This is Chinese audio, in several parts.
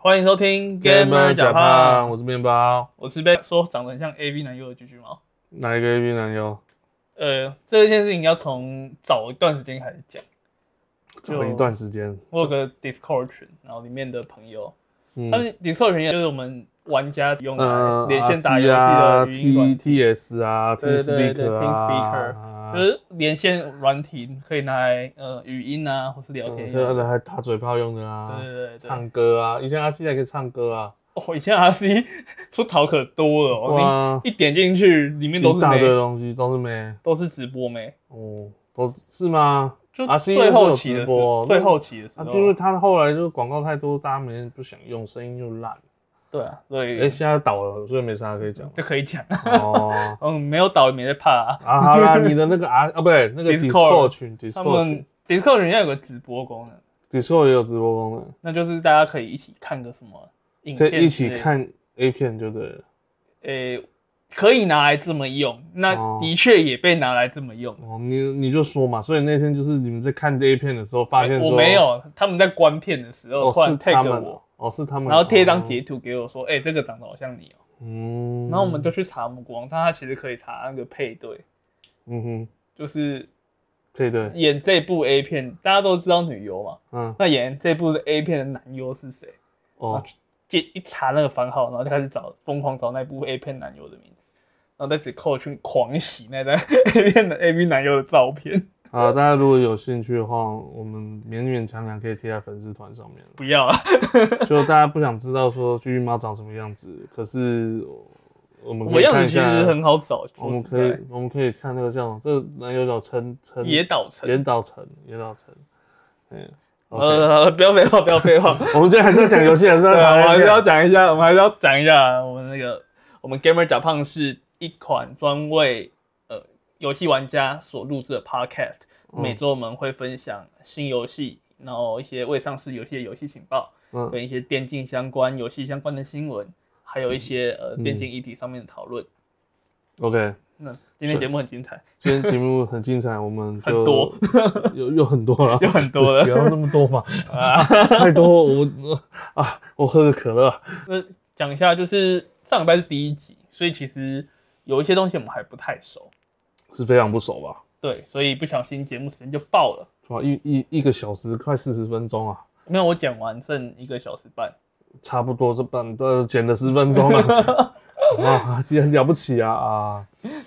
哎欢迎收听 Gamer 假胖，我是面包。我是被说长得很像 AV 男优的橘橘猫。哪一个 AV 男优？呃，这件事情要从早一段时间开始讲。找了一段时间。我有个 Discord 群，然后里面的朋友，嗯他们 Discord 群就是我们玩家用呃来连线打游戏啊的语音 T T S 啊对对对，TeamSpeak 啊，就是连线软体可以拿来呃语音啊，或是聊天用的。嗯还打嘴炮用的啊对，对对对。唱歌啊，以前 R C 还可以唱歌啊，哦，以前 RC 出逃可多了对哦，啊，你一点进去里面都是一大堆，东西都是没，都是直播妹。哦，都是吗？就 RC 最后有期的时直播，最后期的时啊，候，就是他后来就是广告太多，大家没人不想用，声音又烂。对啊，所以哎，现在倒了，所以没啥可以讲。就可以讲。哦，嗯，没有倒也没在怕啊。啊，好啦，你的那个啊啊，不对，那个 Discord 他，Discord 群们 Discord 人家有个直播功能，，Discord 也有直播功能，那就是大家可以一起看个什么影可以一片之类的，起看 A 片就对了。诶、可以拿来这么用，那哦的确也被拿来这么用。哦，你你就说嘛，所以那天就是你们在看 A 片的时候，发现说我没，有，他们在关片的时候哦，突然是他 tag 们我，，哦，是他们，然后贴一张哦。截图给我说，哎、这个长得好像你哦、嗯，然后我们就去查我们国王，它其实可以查那个配对，嗯哼，就是配对，演这部 A 片，大家都知道女优嘛，嗯，那演这部的 A 片的男优是谁？哦，接一查那个番号，然后就开始找，疯狂找那部 A 片男优的名字，然后在此扣去狂洗那张 A 片的 A V 男优的照片。好，大家如果有兴趣的话，我们勉勉强强可以贴在粉丝团上面。不要啊，就大家不想知道说巨猫长什么样子，可是我们可以看一下子其实，很好找，我们可以我们可以看那个叫这个男优叫陈陈野岛城。野岛城，野岛城，嗯，OK，呃，不要废话，不要废话。我们今天还是要讲游戏，还是要 讲我还是要片讲一下，我们还是要讲一下我们那个我们 Gamer 假胖是一款专为呃游戏玩家所录制的 Podcast。嗯。每周我们会分享新游戏，然后一些未上市游戏的游戏情报，嗯。跟一些电竞相关、游戏相关的新闻，还有一些呃嗯电竞议题上面的讨论。，OK，那今天节目很精彩，今天节目很精彩，我们就很多，有有很多了，有很多了。不要那么多嘛，啊。太多我我啊，我喝个可乐，那讲一下，就是上礼拜是第一集，所以其实有一些东西我们还不太熟，是非常不熟吧？对，所以不小心节目时间就爆了。哇，一一一个小时快四十分钟啊，没有，我讲完剩一个小时半。差不多这半呃剪了十分钟了，啊，既然了不起啊啊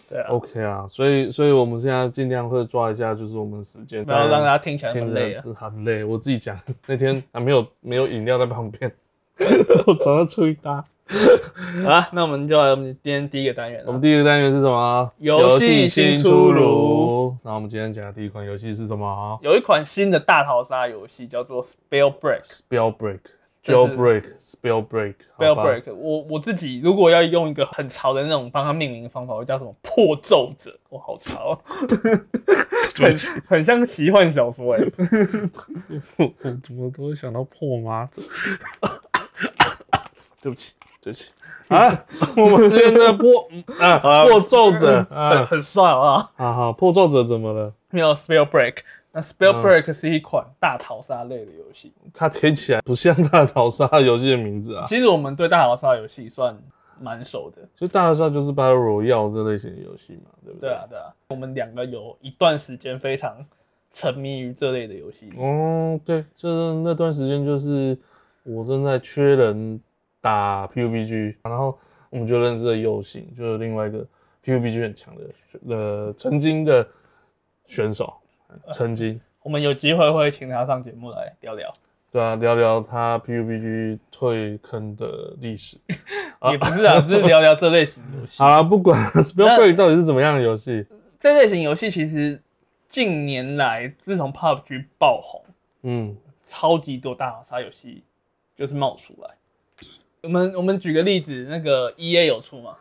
对啊，，OK 啊，所以所以我们现在尽量会抓一下，就是我们时间，不要让大家听起来很累啊。得很累。我自己讲那天还没有没有饮料在旁边，我早上出一搭。好啊，那我们就来我们今天第一个单元了。我们第一个单元是什么？游戏新出炉。那我们今天讲的第一款游戏是什么有一款新的大逃杀游戏叫做 Spellbreak。？Spellbreak。这是 Jailbreak, Spellbreak, 好吧 Spellbreak，我我自己如果要用一个很潮的那种帮它命名的方法，我叫什么破咒者，我，好潮 啊，很很像奇幻小说哎、我我怎么都会想到破麻子？对不起，对不起啊！我们今天的破啊破咒者很啊，很帅啊啊好？破咒者怎么了？没有 Spellbreak，那 Spellbreak 是一款大逃杀类的游戏。它听起来不像大逃杀游戏的名字啊。其实我们对大逃杀游戏算蛮熟的。就大逃杀就是 Battle Royale 这类型的游戏嘛，对不对？对啊，对啊，我们两个有一段时间非常沉迷于这类的游戏。哦，对，这那段时间就是我正在缺人打 PUBG，然后我们就认识了右行，就是另外一个 PUBG 很强的呃曾经的选手，曾经我们有机会会请他上节目来聊聊，对啊，聊聊他 PUBG 退坑的历史。啊也不是啊，只是聊聊这类型游戏。好了，不管 Spellbreak 到底是怎么样的游戏，这类型游戏其实近年来自从 PUBG 爆红，嗯，超级多大逃杀游戏就是冒出来。我们我们举个例子，那个 EA 有出吗？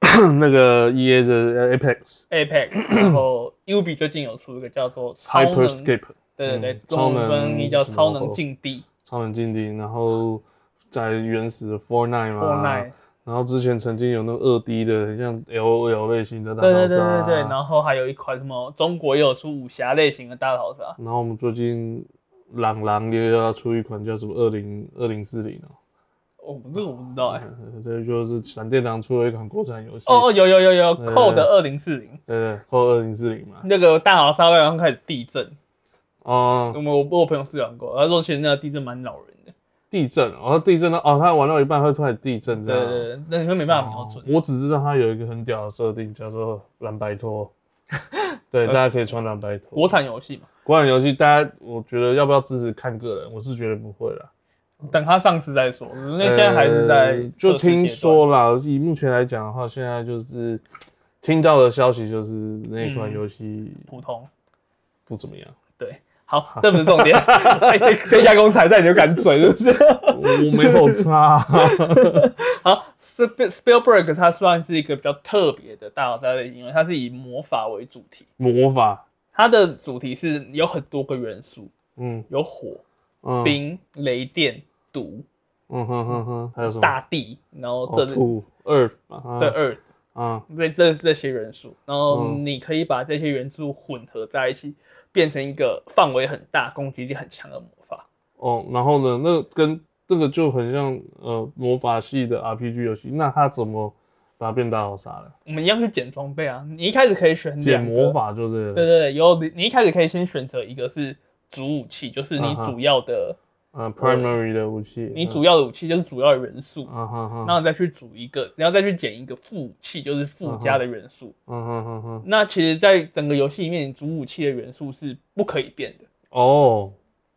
那个 EA 的 Apex，Apex，然后 UB 最近有出一个叫做，Hyperscape。对对对文超能翻译叫超能禁地超能禁地，然后在原始的 Fortnite 嘛 Fortnite，然后之前曾经有那个二 D 的，很像 L O L 类型的大逃对杀，对对对对，然后还有一款什么中国也有出武侠类型的大逃杀，然后我们最近朗朗也要出一款叫什么二零二零四零哦，哦，这个我不知道哎。嗯 这就是闪电狼出了一款国产游戏。哦哦，有有有有，Code 二零四零，对对，扣二零四零嘛。那个大豪沙刚刚开始地震，哦我，们我我朋友试玩过，他说其实那个地震蛮恼人的。地震，然哦，地震呢？哦，他玩到一半会突然地震这样。对对对，那你会没办法瞄准哦。我只知道他有一个很屌的设定，叫做蓝白拖。对，大家可以穿蓝白拖。国产游戏嘛，国产游戏，大家我觉得要不要支持看个人，我是觉得不会啦。等他上市再说。那现在还是在呃就听说啦，以目前来讲的话，现在就是听到的消息就是那款嗯游戏普通。不怎么样。对，好，这不是重点。哎这这家公司还在，你就敢嘴，是不是？我我没有差。好，Spiel Spielberg 它算是一个比较特别的大佬在因为它是以魔法为主题，魔法，它的主题是有很多个元素，嗯有火、嗯，冰、雷电、毒、嗯哼哼哼，还有什么？大地，然后哦这是土 Earth 嘛，对 Earth 啊，这这这些元素，然后嗯。你可以把这些元素混合在一起，变成一个范围很大、攻击力很强的魔法。哦，然后呢，那跟这个就很像呃魔法系的 RPG 游戏，那它怎么把它变大好杀了？我们一样去捡装备啊，你一开始可以选捡魔，法就是对对对，有你你一开始可以先选择一个是主武器，就是你主要的，呃 primary 的武器，你主要的武器就是主要的元素，然后再去组一个，然后再去捡一个副武器，就是附加的元素。嗯哼哼哼，那其实，在整个游戏里面，主武器的元素是不可以变的，哦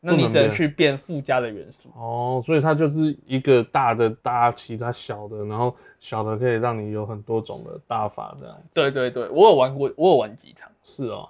那你只能去变附加的元素。哦，所以它就是一个大的搭其他小的，然后小的可以让你有很多种的大法这样子。对对对，我有玩过，我有玩几场。是哦，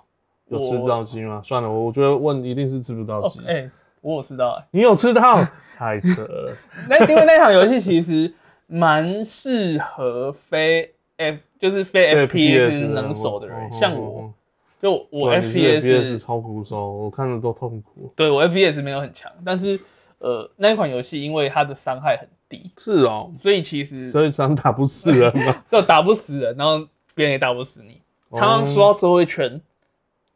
有我吃到鸡吗？算了，我我觉得问一定是吃不到哦鸡，。哎、我有知道哎、你有吃到？太扯了。那因为那场游戏其实蛮适合非 F，就是非 FPS 能手的人，嗯像我，就我对你是 FPS，FPS 超苦手，我看着都痛苦。对我 FPS 没有很强，但是呃那一款游戏因为它的伤害很低，是哦，所以其实所以常打不死人嘛。就打不死人，然后别人也打不死你。哦常常说到最后一圈，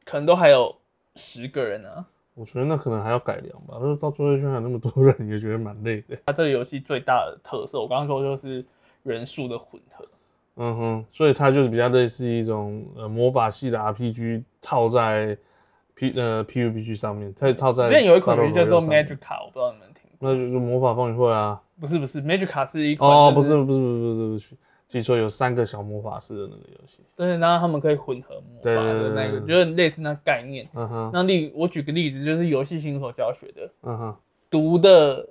可能都还有十个人啊。我觉得那可能还要改良吧，就是到最后一圈还那么多人，也觉得蛮累的。它这个游戏最大的特色，我刚刚说就是人数的混合。嗯哼，所以它就是比较类似一种呃魔法系的 RPG 套在 P 呃 PUBG 上面，它套在之前有一款游戏叫做面 Magica，我不知道你们听过。那就是魔法风云会啊。不是不是，Magica 是一款哦，不就是不是不是不是不是不是，记错，有三个小魔法师的那个游戏。对，然后他们可以混合魔法的那个，就是类似那概念。嗯哼，那例我举个例子，就是游戏新手教学的嗯哼，毒的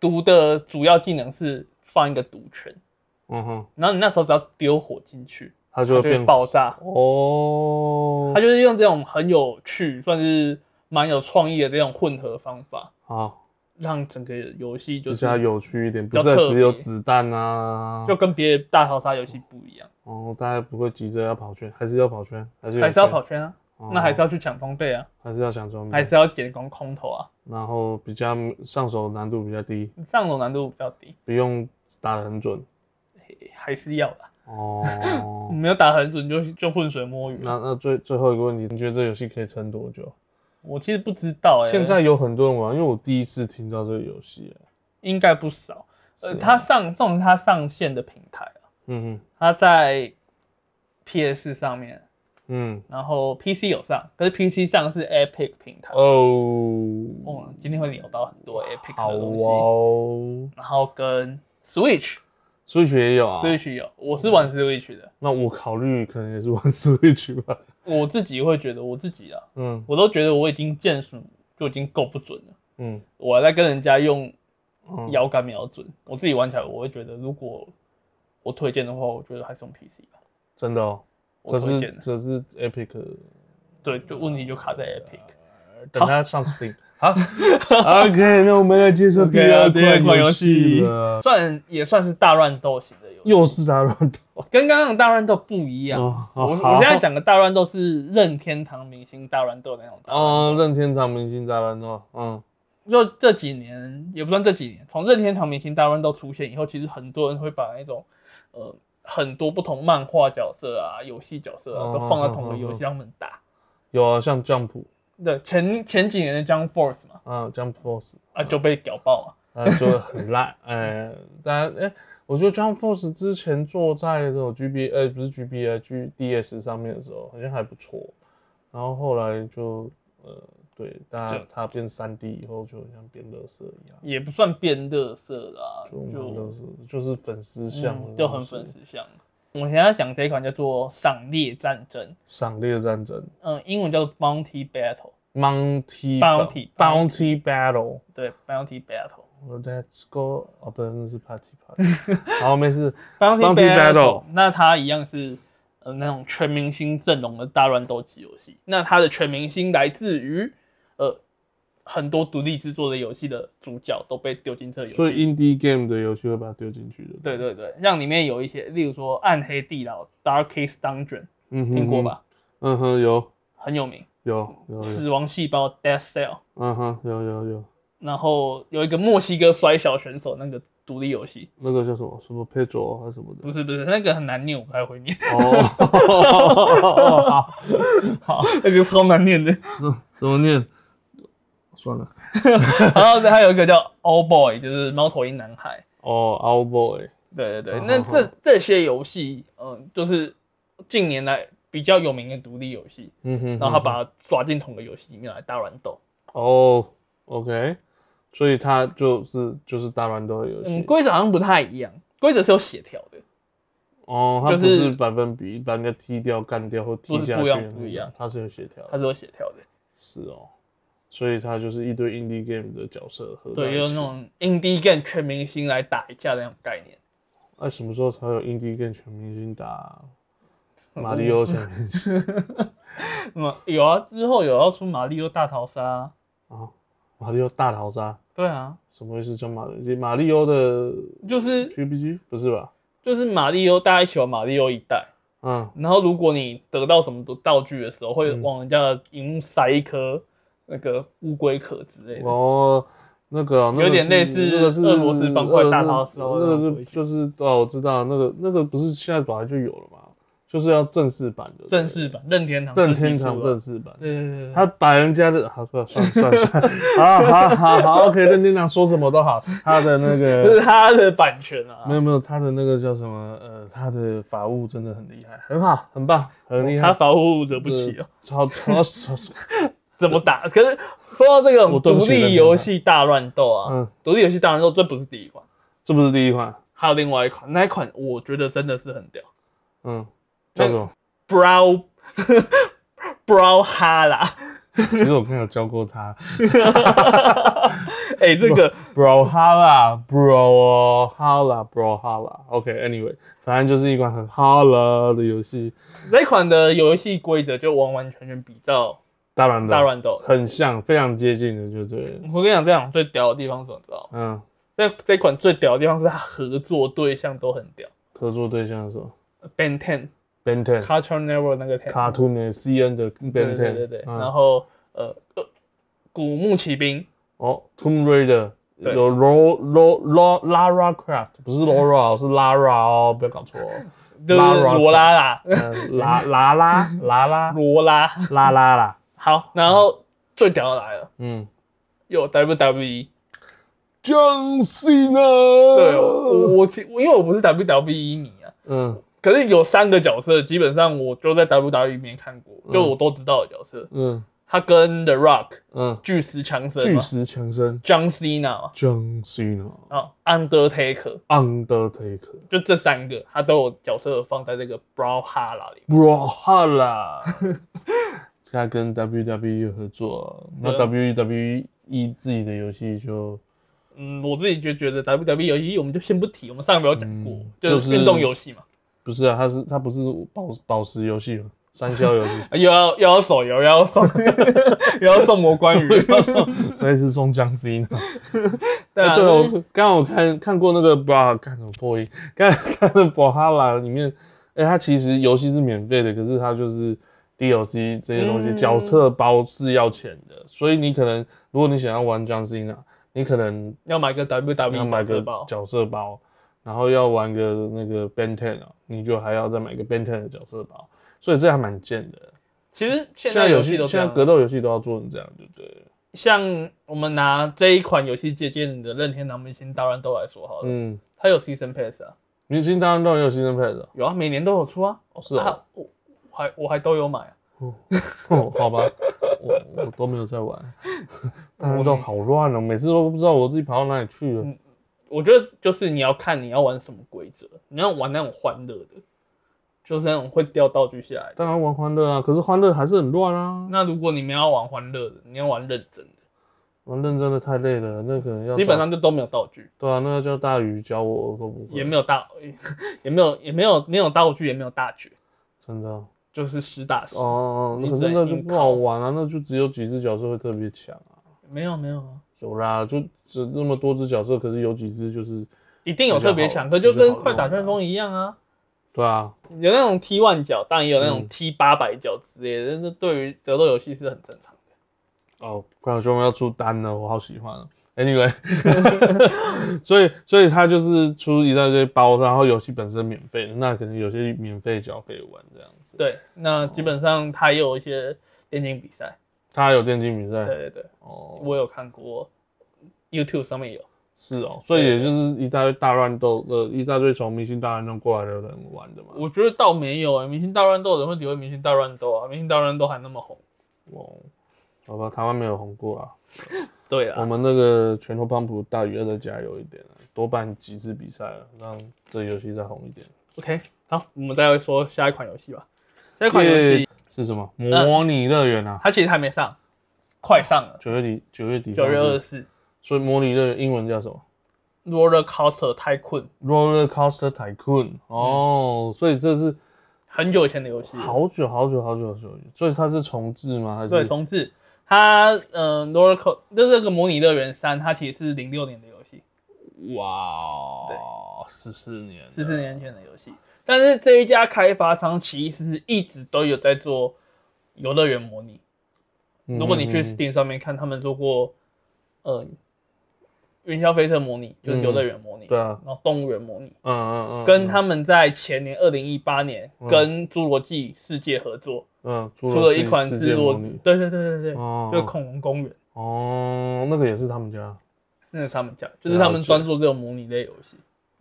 毒的主要技能是放一个毒圈，嗯哼，然后你那时候只要丢火进去，它就会变爆炸。哦。它就是用这种很有趣，算是蛮有创意的这种混合方法，好，让整个游戏就是比较有趣一点，不是只有别子弹啊。就跟别的大逃杀游戏不一样，哦，大家不会急着要跑圈，还是要跑圈，还是还是要跑圈啊，哦。那还是要去抢装备啊，还是要抢装备，还是要捡光空投啊，然后比较上手难度比较低，上手难度比较低，不用打得很准。还是要的。哦，没有打很准就就浑水摸鱼。那那最最后一个问题，你觉得这游戏可以撑多久？我其实不知道哎、现在有很多人玩，因为我第一次听到这个游戏。应该不少。呃，它上这种是它上线的平台啊，嗯它在 PS 上面，嗯，然后 PC 有上，可是 PC 上是 Epic 平台。哦，哦，今天会聊到很多 Epic 好的东西，哦。然后跟 Switch，Switch 也有啊，Switch 也有啊。有，我是玩 Switch 的，那我考虑可能也是玩 Switch 吧。我自己会觉得我自己啊，嗯我都觉得我已经键数就已经够不准了，嗯，我还在跟人家用嗯摇杆瞄准，我自己玩起来我会觉得，如果我推荐的话，我觉得还是用 PC 吧。真的哦。可是我推荐的，可是 Epic，对，就问题就卡在 Epic。等它上 Steam。好，OK，那我们来介绍第二款游戏。算也算是大乱斗型的又是大乱斗。跟刚刚的大乱斗不一样。哦我我现在讲的大乱斗是任天堂明星大乱斗那种。哦，任天堂明星大乱斗。嗯就这几年也不算这几年，从任天堂明星大乱斗出现以后，其实很多人会把那种呃很多不同漫画角色啊、游戏角色啊哦都放在同个游戏上面打。有啊，像 Jump，对，前前几年的 Jump Force 嘛，啊，Jump Force，啊就被屌爆嘛。呃，就很烂，呃，大家，哎，我觉得 Jump Force 之前做在这种 GB，呃，不是 GBA，GDS 上面的时候好像还不错，然后后来就，呃，对，大家它变三 D 以后就好像变乐色一样，也不算变乐色啦，就就乐色，就是粉丝像就很粉丝像。我们现在讲这一款叫做《赏猎战争》，赏猎战争嗯，英文叫做 Bounty Battle，，Bounty Bounty- Bounty Battle。对，Bounty Battle。Let's go，哦，不是，那是 Party Party。好，没事。Bounty Bounty Battle，Battle 那它一样是呃那种全明星阵容的大乱斗级游戏。那它的全明星来自于呃很多独立制作的游戏的主角都被丢进这个游所以。indie game 的游戏会把它丢进去的。对，对对，像里面有一些，例如说《暗黑地牢》（Darkest Dungeon），嗯哼，听过？吧？嗯哼，有很有名。有有有，死亡细胞 （Death Cell），嗯哼，有有有，然后有一个墨西哥摔小选手那个独立游戏，那个叫什么什么 Pedro 还是什么的。不是不是那个很难念，我不太会念，哦，好，好，那个超难念的。怎怎么念？算了。然后还有一个叫 All Boy，就是猫头鹰男孩。哦 All Boy，对对对，嗯那好这这些游戏，嗯，就是近年来比较有名的独立游戏，嗯哼，然后他把它抓进同个游戏里面来大乱斗。哦，OK，所以它就是就是大乱斗的游嗯，戏。规则好像不太一样，规则是有协调的，哦，它就是不是百分比，把人家踢掉、干掉或踢下去不一样它是有协调的。它是有协调的。是哦，所以它就是一堆 indie game 的角色合在对，一起有那种 indie game 全明星来打一架的那种概念。那、什么时候才有 indie game 全明星打马里奥全明星 有啊，之后有要出马里奥大逃杀啊。啊？马里奥大逃杀对啊，什么意思？叫马里马里奥的就是 PUBG 不是吧？就是马里奥，大家一起玩马里奥一代。嗯，然后如果你得到什么道具的时候，会嗯往人家的荧幕塞一颗那个乌龟壳之类的。哦，那个、那个有点类似那个是俄罗斯方块大逃那时候个是那个是就是哦，我知道那个那个不是现在本来就有了嘛，就是要正式版的，正式版任天堂任天堂正式版。对对对对，他把人家的好算算算算，好 好好好，OK，任天堂说什么都好，他的那这是个 他的版权啊。没有没有，他的那个叫什么呃，他的法务真的很厉害，很好，很棒，很厉害，他法务惹不起啊，超超超，怎么打？可是说到这个独立游戏大乱斗啊，嗯，独立游戏大乱斗这不是第一款，这不是第一款，还有另外一款，那一款我觉得真的是很屌嗯，叫什么？，Brow Brow 哈啦，其实我朋友教过他。哎，那个 Brow 哈啦，Brow 哈啦，Brow 哈啦。OK，Anyway，、反正就是一款很哈啦的游戏，这款的游戏规则就完完全全比照大乱斗，大乱斗。很像，非常接近的，就对了。我跟你讲，这样最屌的地方是什么？知道吗？嗯，这这款最屌的地方是它合作对象都很屌合作对象是什么，Ben Ten、？Ben Ten。Cartoon Network 那个 Ten，Cartoon 的 CN 的 Ben Ten，对对对，嗯然后呃呃，古墓奇兵，哦，Tomb Raider 有 Ro Ro Ro Lara Craft，不是 Laura，是 Lara 哦，不要搞错哦。就是 Lara 罗拉啦，嗯，拉拉拉拉拉罗拉。拉拉啦，好，然后最屌的来了，嗯有 WWE。，John Cena。对，我我因为我不是 WWE 迷啊，嗯可是有三个角色，基本上我就在 WWE 里面看过，就嗯我都知道的角色。嗯。他跟 The Rock 嗯，巨石强森巨石强森，John Cena，John Cena。啊，Undertaker，Undertaker。就这三个，他都有角色放在这个 Brawlhalla 里。啦，他跟 WWE 合作，那 WWE 自己的游戏就嗯，我自己就觉得 WWE 游戏我们就先不提，我们上一秒有讲过，嗯就就是是运动游戏嘛，不是啊，它是它不是宝宝石游戏吗？三消游戏，又要又要手游，又要送，又要送魔关羽，这一次送江 C 呢？对啊，对，我就是刚刚我看看过那个不知道看什么破音，刚才看了 b r a h a l a 里面，哎、它其实游戏是免费的，可是它就是 DLC 这些东西，嗯。角色包是要钱的，所以你可能如果你想要玩江 C 呢，你可能要买个 WWE 要买个角色包，然后要玩个那个 Ben Ten 啊，你就还要再买个 Ben Ten 的角色包，所以这还蛮贱的。其实现现在游戏都现在格斗游戏都要做成这样，对不对？像我们拿这一款游戏借鉴的任天堂明星大乱斗来说好了，嗯，它有 Season Pass 啊，明星大乱斗也有新生配的。有啊，每年都有出啊。哦是哦啊我我还我还都有买啊。哦，哦好吧，我我都没有在玩，大乱斗好乱哦，每次都不知道我自己跑到哪里去了。嗯我觉得就是你要看你要玩什么规则，你要玩那种欢乐的，就是那种会掉道具下来的。当然玩欢乐啊，可是欢乐还是很乱啊。那如果你们要玩欢乐的，你要玩认真的，玩认真的太累了，那可能要基本上就都没有道具，对啊，那个叫大鱼教我我都不会，也没有大，也没有也没有没有道具，也没有大绝，真的哦就是实打实。哦，你可是那就不好玩啊，那就只有几只角色会特别强啊。没有没有啊，有啦，就只那么多只角色，可是有几只就是一定有特别强，可就跟快打旋风一样啊。对啊，有那种 T 万角，当然也有那种嗯 T 八百角之类的，但是对于格斗游戏是很正常的。哦，快打旋风要出单了，我好喜欢啊。Anyway，所以所以它就是出一大堆包，然后游戏本身免费的，那可能有些免费角可以玩这样子。，对，那基本上它也有一些电竞比赛，它还有电竞比赛。对对对，哦，我有看过，YouTube 上面有。是哦，所以也就是一大堆大乱斗呃，一大堆从明星大乱斗过来的人玩的嘛。我觉得倒没有啊、明星大乱斗的人会体会明星大乱斗啊，明星大乱斗还那么红。哦，好吧，台湾没有红过啊。对啊，我们那个拳头帮普大鱼要再加油一点啊，多办几次比赛了，让这游戏再红一点。OK，好，我们再来说下一款游戏吧。下一款游戏是什么？模拟乐园啊，它其实还没上，快上了，九月底九月底九月二十。四所以模拟乐园英文叫什么，Roller Coaster Tycoon，？Roller Coaster Tycoon。哦，所以这是很久以前的游戏。好久好久好久好久，所以它是重置吗？还是对，是重置。它呃，Roller Co 就是这个模拟乐园三，它其实是零六年的游戏，哇，十四年，十四年前的游戏。但是这一家开发商其实一直都有在做游乐园模拟。嗯。如果你去嗯嗯 Steam 上面看，他们做过呃云霄飞车模拟，就是游乐园模拟，对啊，然后动物园模拟，嗯嗯嗯，跟他们在前年二零一八年嗯。跟侏罗纪世界合作，嗯出出了一款世侏罗对对对对对，哦，就是恐龙公园。哦，那个也是他们家，那是他们家，就是他们专做这种模拟类游戏。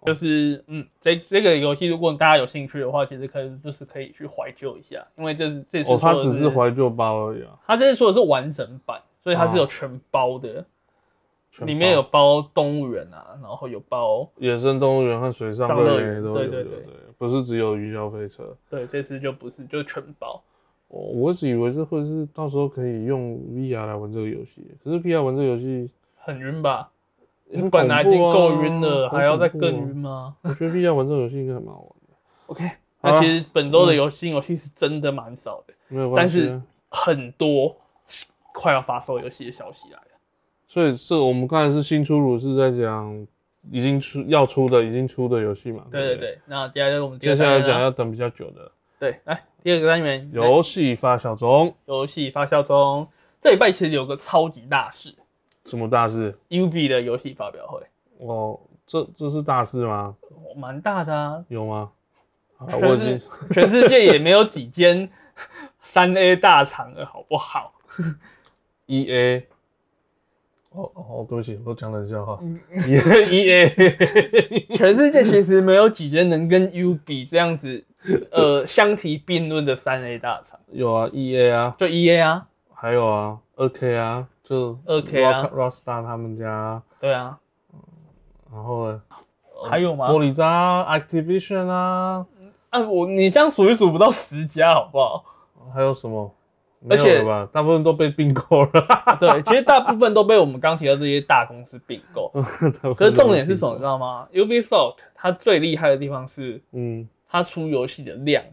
就是嗯，这这个游戏如果大家有兴趣的话，其实可以就是可以去怀旧一下，因为这是这次哦，它只是怀旧包而已啊，它这次说的是完整版，所以它是有哦全包的，全里面有包包动物园啊，然后有包野生动物园和水上上乐园都有，对对对不是只有云霄飞车。对，这次就不是就是全包。我，我一直以为这会是到时候可以用 VR 来玩这个游戏，可是 VR 玩这个游戏很晕吧？你本来已经够晕了，很还要再更晕吗我觉得 VR 玩这个游戏应该很蛮好玩的。？OK，那其实本周的游戏游戏是真的蛮少的，没有关系啊，很多快要发售游戏的消息来了。所以这我们刚才是新出炉，是在讲已经出要出的已经出的游戏嘛？不对对对，那接下来我们接下来讲要等比较久的对，来第二个单元游戏发酵中，游戏发酵中，这礼拜其实有个超级大事什么大事？，UB 的游戏发表会，哦，这这是大事吗？哦蛮大的啊，有吗？我已经世全世界也没有几间 三 A 大厂了，好不好？E A。哦哦，对不起，我讲冷笑话。嗯 E A E A，全世界其实没有几间能跟 U 比这样子，呃，相提并论的三 A 大厂，有啊，E A 啊，就 EA 啊，还有啊，二 K 啊，就二 K 啊 Rock- Rockstar 他们家啊，对啊，然后呢，还有吗玻？璃渣 Activision 啊，啊，我你这样数一数不到十家，好不好？还有什么？没而且吧？大部分都被并购了。对，其实大部分都被我们刚提到这些大公司并购。可可是重点是什么，你知道吗？Ubisoft 它最厉害的地方是嗯，它出游戏的量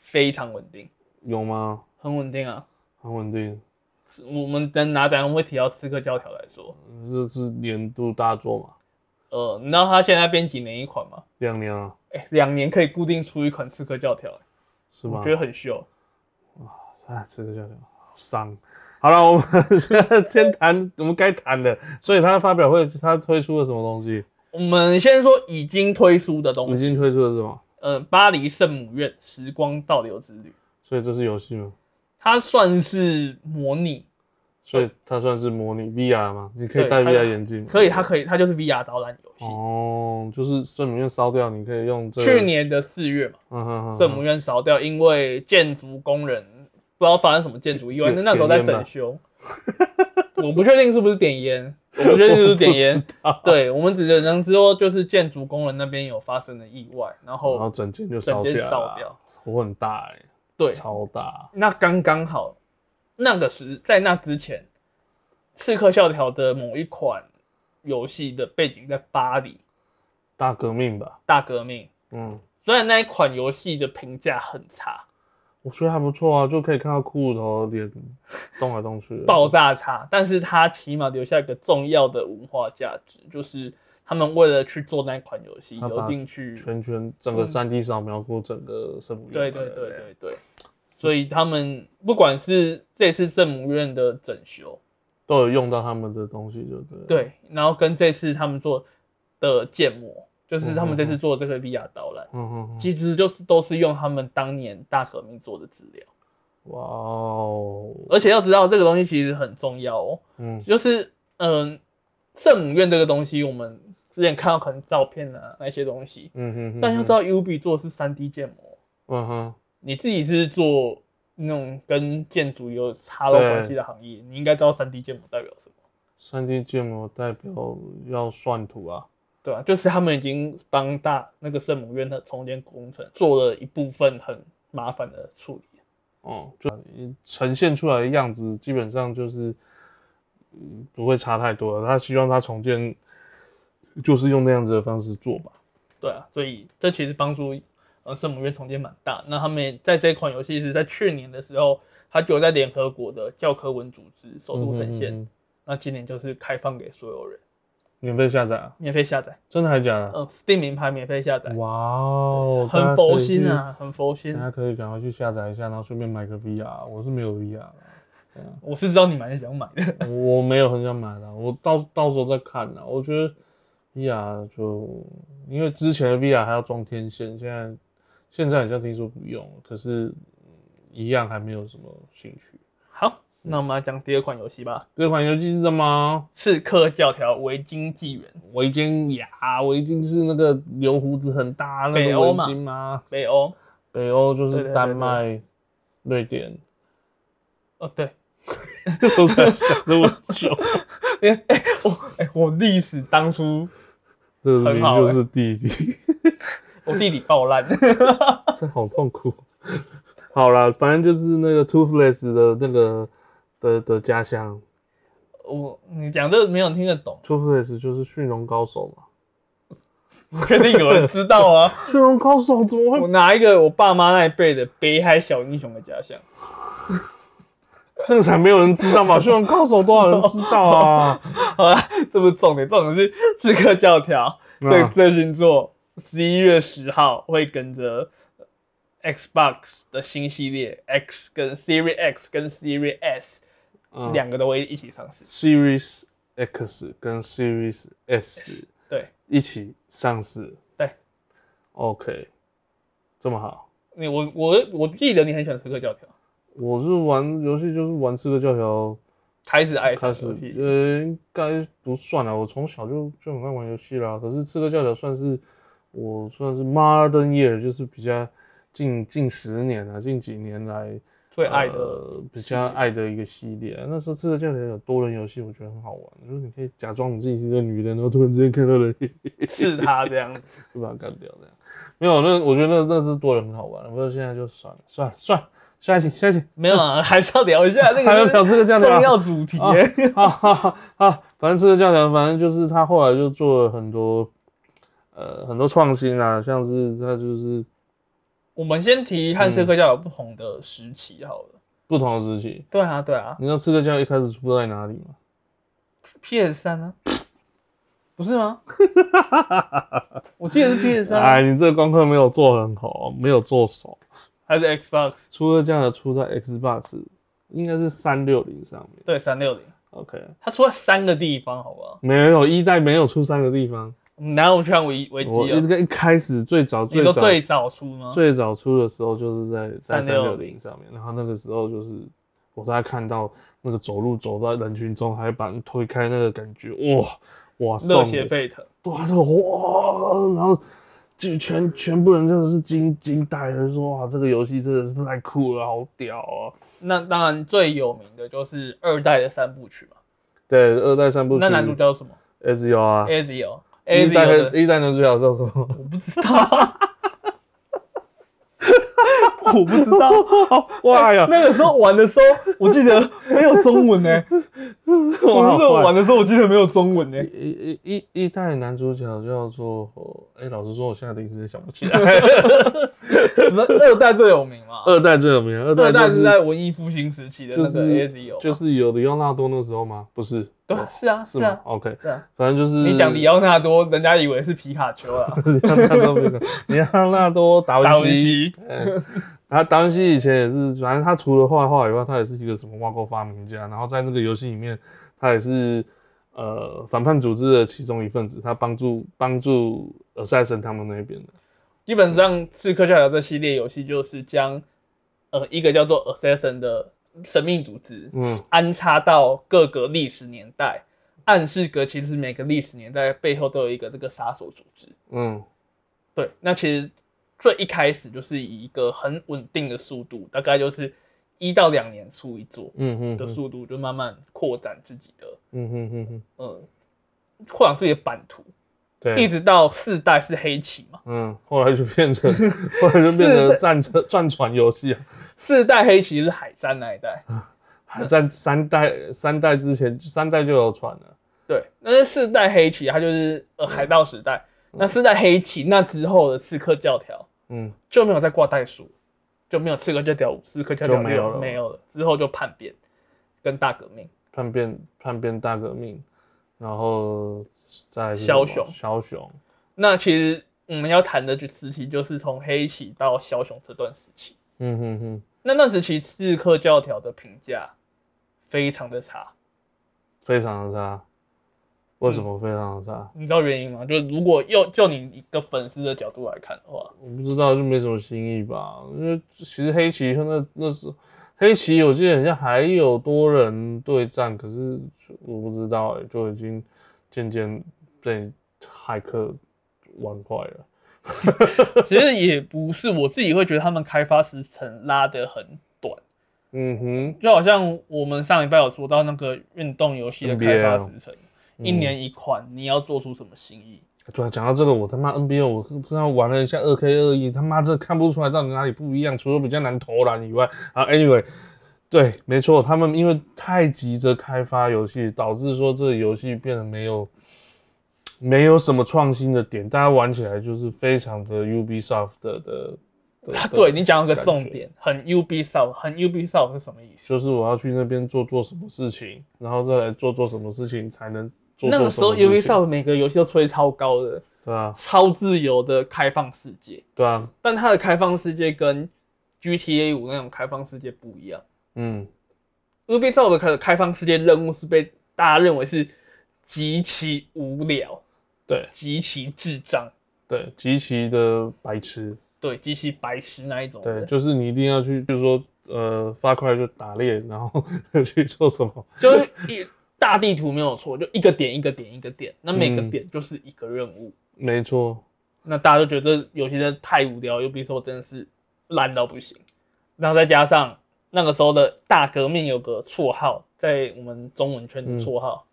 非常稳定，有吗？很稳定啊。很稳定，我们等拿等下我们会提到《刺客教条》来说，这是年度大作嘛，呃，你知道它现在编几年一款吗？两年啊，哎，两年可以固定出一款《刺客教条》，是吗我觉？得很秀。哎，这个叫什么？伤。好了，我们 先先谈我们该谈的。所以他发表会，他推出了什么东西？我们先说已经推出的东西，已经推出了什么？呃，《巴黎圣母院：时光倒流之旅》，所以这是游戏吗？它算是模拟，所以它算是模拟 VR 吗？你可以戴 VR 眼镜？可以，它可以，它就是 VR 导览游戏。哦，就是圣母院烧掉，你可以用这个。去年的四月嘛，圣母院烧掉，因为建筑工人不知道发生什么建筑意外，那那时候在整修，我不确定是不是点烟，我不确定是不是点烟。对，我们只能说就是建筑工人那边有发生的意外，然后然后后整间就整间烧起来了，烧掉。火很大哎、对，超大。那刚刚好，那个时在那之前，《刺客教条》的某一款游戏的背景在巴黎。大革命吧，大革命，嗯，虽然那一款游戏的评价很差，我觉得还不错啊，就可以看到骷髅头脸动来动去，爆炸差，但是它起码留下一个重要的文化价值，就是他们为了去做那款游戏，有他把进去，全全整个三 D 扫描过整个圣母院，对对对对对，所以他们不管是这次圣母院的整修，都有用到他们的东西，就对了。对，然后跟这次他们做的建模，就是他们这次做这个 VR 导览，嗯哼哼，其实就是都是用他们当年大革命做的资料，哇哦，而且要知道这个东西其实很重要哦，嗯。就是嗯，圣母院这个东西，我们之前看到可能照片啊那些东西，嗯哼哼，但要知道 UB 做的是三 D 建模，嗯哼，你自己是做那种跟建筑有插到关系的行业，你应该知道三 D 建模代表什么，三 D 建模代表要算图啊，对啊、就是他们已经帮大那个圣母院的重建工程做了一部分很麻烦的处理。哦，就呈现出来的样子基本上就是，嗯，不会差太多了。他希望他重建，就是用那样子的方式做吧。对啊，所以这其实帮助呃圣母院重建蛮大。那他们在这款游戏是在去年的时候，它就在联合国的教科文组织首度呈现。嗯哼哼那今年就是开放给所有人，免费下载啊？免费下载，真的还假的？呃，Steam 名牌免费下载，哇哦，很佛心啊，很佛心大。家可以赶快去下载一下，然后顺便买个 VR。我是没有 VR 啦 我是知道你蛮想买的，我没有很想买的，我到到时候再看啦。我觉得 VR 就因为之前的 VR 还要装天线，现在现在好像听说不用，可是嗯一样还没有什么兴趣。好，那我们来讲第二款游戏吧，这款游戏是什么？《刺客教条：维京纪元》。围巾呀，围巾是那个留胡子很大那个围北欧嘛巾吗？北欧，北欧就是对对对丹麦、瑞典，哦对，都在想这么久。哎、哎我哎、我历史当初这个明明就是弟弟，我弟弟爆烂，这好痛苦。好啦，反正就是那个 Toothless 的那个的的家乡我你讲这个没有人听得懂，，Toothless 就是驯龙高手嘛。你确定有人知道啊？驯龙高手怎么会我？拿一个我爸妈那一辈的北海小英雄的家乡，那个才没有人知道嘛！驯龙高手多少人知道啊？好啦，这不是重点，重点是刺客教条这啊这星座十一月十号会跟着 Xbox 的新系列 X 跟 Series X 跟 Series S 嗯两个都会一起上市。Series X 跟 Series S 对，一起上市。对，OK，这么好。你我我我记得你很喜欢刺客教条，我是玩游戏就是玩刺客教条开始爱上开始。呃，应该不算啊，我从小就就很爱玩游戏啦。可是刺客教条算是我算是 modern year，就是比较近近十年啊，近几年来最爱的呃、比较爱的一个系列、啊。那时候刺客教条有多人游戏，我觉得很好玩，就是你可以假装你自己是个女人，然后突然之间看到人 是他这样子。就把他干掉这样。没有，那我觉得那那是多人很好玩，不过现在就算了，算了算了，下一期下一期。没有啊，还是要聊一下那个还要聊刺客教条重要主题。哈哈哈哈，反正这个教条，反正就是他后来就做了很多，呃，很多创新啊，像是他就是我们先提和刺客教有不同的时期好了。不同的时期。对啊，对啊你知道刺客教一开始出在哪里吗？，PS 三啊，不是吗？我记得是 PS 三、哎，啊，你这个功课没有做很好，没有做熟。还是 Xbox？出了这样的出在 Xbox，应该是三六零上面。对，三六零，OK，它出在三个地方，好不好？没有一代没有出三个地方。然后我去看维维基啊，我一个一开始最早你最早最早出吗？最早出的时候就是在在三六360零上面，然后那个时候就是我在看到那个走路走在人群中，还把人推开那个感觉，哇哇，热血沸腾，对啊，哇，然后就全全部人真的是惊惊呆了，说哇，这个游戏真的是太酷了，好屌啊！那当然最有名的就是二代的三部曲嘛。对，二代三部曲。那男主叫什么？Ezio 啊。Ezio。一代 A 代男主角叫什么？我不知道。我不知道，哇呀！那个时候玩的时候，我记得没有中文呢。我那时玩的时候，我记得没有中文呢。一一一一代男主角叫做……哎，老实说，我现在一时想不起来。那二代最有名嘛？二代最有名，二代是在文艺复兴时期的那个 Ezio，就是有里奥纳多那时候吗？不是。对，是啊，是啊，OK，对啊，反正就是你讲里奥纳多，人家以为是皮卡丘啊。里奥纳多，里奥纳多达文西。然后达文西以前也是，反正他除了画画以外，他也是一个什么挖沟发明家。然后在那个游戏里面，他也是呃反叛组织的其中一份子，他帮助帮助 Assassin 他们那边的。基本上，刺客教条这系列游戏就是将呃一个叫做 Assassin 的。神秘组织，嗯，安插到各个历史年代，暗示格其实每个历史年代背后都有一个这个杀手组织，嗯，对，那其实最一开始就是以一个很稳定的速度，大概就是一到两年出一座，嗯嗯的速度，就慢慢扩展自己的，嗯嗯嗯嗯，扩展自己的版图。对一直到四代是黑旗嘛，嗯，后来就变成，后来就变成战车、战船游戏啊。四代黑旗是海战那一代，海战三代，三代之前三代就有船了。对，那是四代黑旗，它就是呃海盗时代。那是在黑旗那之后的刺客教条，嗯，就没有再挂袋鼠，就没有刺客教条五、刺客教条六没有了。之后就叛变跟大革命，叛变叛变大革命，然后。再枭雄，枭雄。那其实我们要谈的就时期就是从黑旗到枭雄这段时期。嗯哼哼。那那时期刺客教条的评价非常的差，非常的差。为什么非常的差？你知道原因吗？就是如果要就你一个粉丝的角度来看的话，我不知道，就没什么新意吧。因为其实黑旗那那时黑棋，我记得好像还有多人对战，可是我不知道哎，就已经。渐渐被骇客玩坏了。其实也不是，我自己会觉得他们开发时程拉得很短。嗯哼，就好像我们上礼拜有说到那个运动游戏的开发时程，一年一款，你要做出什么新意？对，讲到这个，我他妈 NBA 我这样玩了一下二 K 二 E，他妈这看不出来到底哪里不一样，除了比较难投篮以外。啊，Anyway。对，没错，他们因为太急着开发游戏，导致说这个游戏变得没有没有什么创新的点，大家玩起来就是非常的 Ubisoft 的的。对你讲个重点，很 Ubisoft，很 Ubisoft 是什么意思？就是我要去那边做做什么事情，然后再来做做什么事情才能做。那个时候 Ubisoft 每个游戏都吹超高的，对啊，超自由的开放世界，对啊，但它的开放世界跟 GTA 五那种开放世界不一样。嗯，Ubisoft 的开开放世界任务是被大家认为是极其无聊，对，极其智障，对，极其的白痴，对，极其白痴那一种。对，就是你一定要去，就是说，呃，发快就打猎，然后 去做什么？就是一大地图没有错，就一个点一个点一个点，那每个点就是一个任务。没错。那大家都觉得游戏真的太无聊，Ubisoft 真的是烂到不行，然后再加上。那个时候的大革命有个绰号，在我们中文圈的绰号，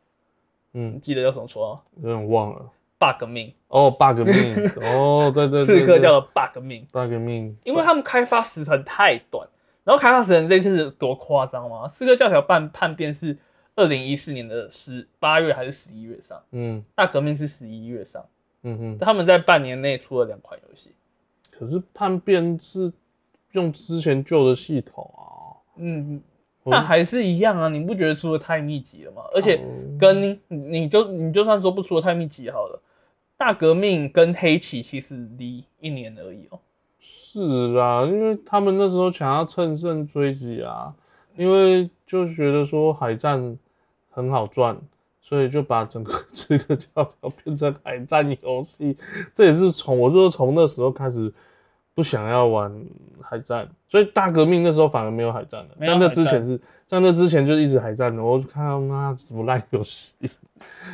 嗯，记得叫什么绰号？有点忘了。bug 命哦，bug 命哦，对对，刺客叫做 bug 命，bug 命，因为他们开发时程太短，然后开发时程这次是多夸张吗？刺客教条办叛变是二零一四年的十八月还是十一月上？嗯，大革命是十一月上，嗯哼，他们在半年内出了两款游戏，可是叛变是用之前旧的系统啊。嗯，但还是一样啊，你不觉得出的太密集了吗？而且跟你就你就算说不出的太密集好了，大革命跟黑旗其实离一年而已哦。是啊，因为他们那时候想要乘胜追击啊，因为就觉得说海战很好赚，所以就把整个 这个教条变成海战游戏。这也是从我就是从那时候开始。不想要玩海战，所以大革命那时候反而没有海战了。在那之前是在那之前就一直海战的，我就看到妈什么烂游戏。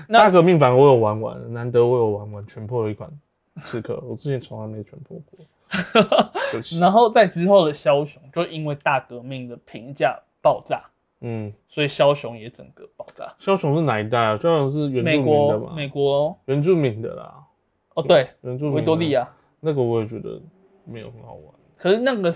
大革命反而我有玩完，难得我有玩完全破了一款刺客，我之前从来没全破过。然后在之后的枭雄，就因为大革命的评价爆炸，嗯，所以枭雄也整个爆炸。枭雄是哪一代啊？枭雄是原住民的吗？美国原住民的啦。哦，对，原住民维多利亚那个我也觉得没有很好玩。可是那个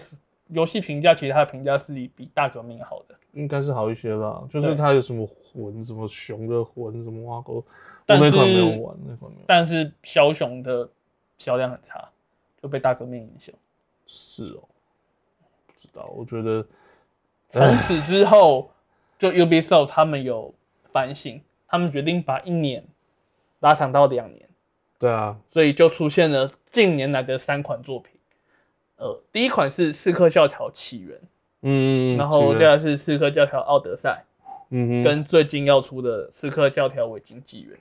游戏评价，其实它的评价是比大革命好的，应该是好一些啦。就是它有什么魂，什么熊的魂，什么挖沟，那款没有玩，那款没有。但是枭雄的销量很差。就被大革命影响，是哦，不知道。我觉得从此之后，就 Ubisoft 他们有反省，他们决定把一年拉长到两年。对啊，所以就出现了近年来的三款作品。呃，第一款是《刺客教条：起源》，嗯，然后接下来是《刺客教条：奥德赛》，嗯哼，跟最近要出的《刺客教条：维京纪元》。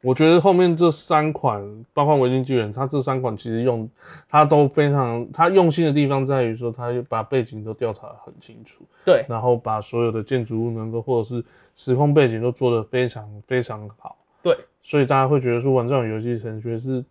我觉得后面这三款，包括《维京纪元》，它这三款其实用它都非常，它用心的地方在于说，它把背景都调查得很清楚，对，然后把所有的建筑物能够或者是时空背景都做得非常非常好，对，所以大家会觉得说玩这种游戏，可能觉是，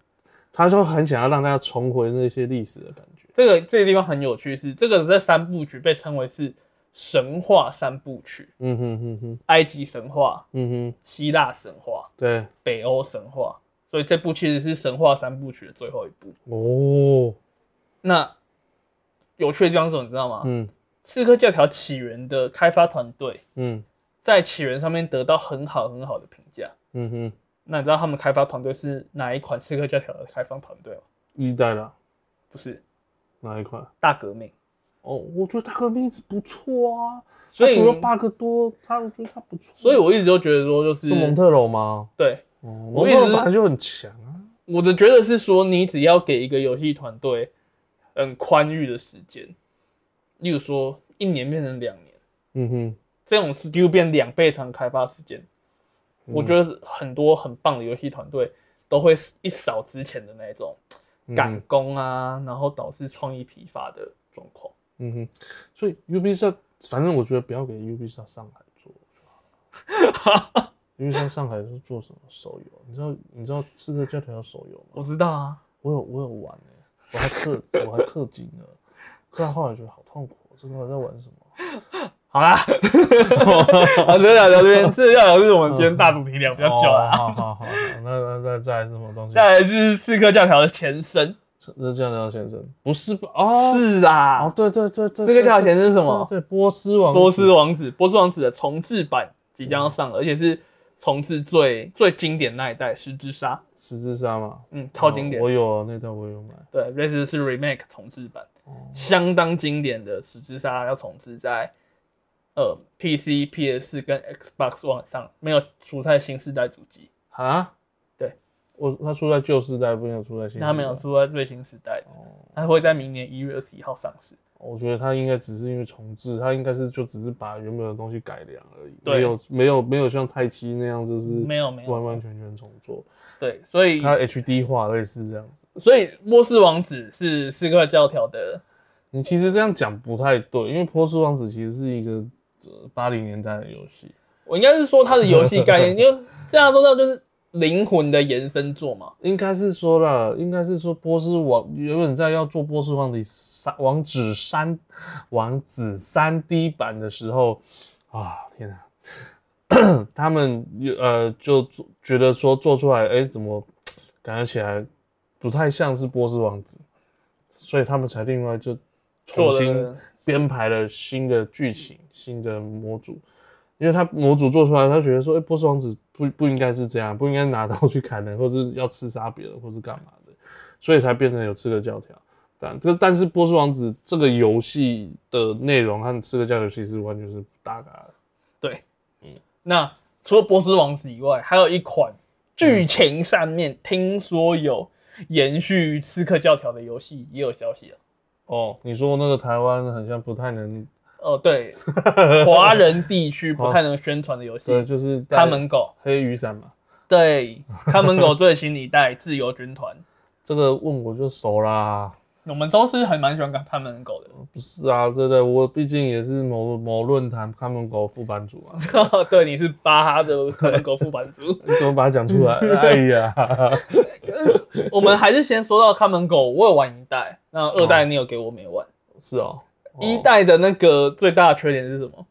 他就很想要让大家重回那些历史的感觉。这个这个地方很有趣，是这个这三部曲被称为是。神话三部曲，嗯哼哼哼，埃及神话，嗯哼，希腊神话，对，北欧神话，所以这部其实是神话三部曲的最后一部。哦，那有趣的地方是，你知道吗？嗯，刺客教条起源的开发团队，嗯，在起源上面得到很好很好的评价。嗯哼，那你知道他们开发团队是哪一款刺客教条的开发团队吗？一代的，不是，哪一款？大革命。哦，我觉得大革命一直不错啊，所以除了 bug 多，他我觉得他不错。所以我一直都觉得说，就是是蒙特罗吗？对，蒙特楼本来就很强啊。我的觉得是说，你只要给一个游戏团队很宽裕的时间，例如说一年变成两年，嗯哼，这种是就变两倍长开发时间，我觉得很多很棒的游戏团队都会一扫之前的那种赶工啊，然后导致创意疲乏的状况。嗯哼，所以 U B 上，反正我觉得不要给 U B 上上海做就好。因为像上海是做什么手游？你知道你知道刺客教条手游吗？我知道啊，我有我有玩哎，我还氪我还氪金呢，氪到后来觉得好痛苦，这他妈在玩什么？好啦，好，这聊聊这边，这要聊是我们今天大主题聊比较久啊。好好好，那那再再来什么东西？再来是刺客教条的前身。是这样的，先生，不是吧？哦，是啊，哦，对对对对，这个价钱是什么？对，波斯王，波斯王子，波斯王子的重置版即将要上了，而且是重置最最经典那一代十之杀，十之杀嘛，嗯，超经典，我有那代，我有买。对，这次是 remake 重置版，相当经典的十之杀要重置在呃 PC、PS 跟 Xbox One 上，没有出在新世代主机啊。我他出在旧时代，不有出在新。他没有出在最新时代，哦，他会在明年一月二十一号上市。我觉得他应该只是因为重置，他应该是就只是把原本的东西改良而已，没有没有没有像太七那样就是没有没有完完全全重做。对，所以他 HD 化类似这样子。所以波斯王子是四块教条的。你其实这样讲不太对，因为波斯王子其实是一个八零年代的游戏。我应该是说它的游戏概念，因为大家都知道就是。灵魂的延伸作嘛，应该是说了，应该是说波斯王原本在要做波斯王子三王子三王子三 D 版的时候啊，天哪，他们呃就做觉得说做出来，哎，怎么感觉起来不太像是波斯王子，所以他们才另外就重新编排了新的剧情、新的模组。因为他模组做出来，他觉得说，哎，波斯王子不不应该是这样，不应该拿刀去砍人，或是要刺杀别人，或是干嘛的，所以才变成有刺客教条。但这但是波斯王子这个游戏的内容和刺客教条其实完全是不搭嘎的。对，嗯，那除了波斯王子以外，还有一款剧情上面听说有延续刺客教条的游戏也有消息了。哦，你说那个台湾好像不太能。哦，对，华人地区不太能宣传的游戏，对，就是看门狗、黑雨伞嘛。对，看门狗最新一代自由军团。这个问我就熟啦。我们都是还蛮喜欢看看门狗的。不是啊，对对，我毕竟也是某某论坛看门狗副版主啊。对，你是巴哈的看门狗副版主。你怎么把它讲出来？哎呀，我们还是先说到看门狗，我有玩一代，那二代你有给我没玩？是哦。一代的那个最大的缺点是什么？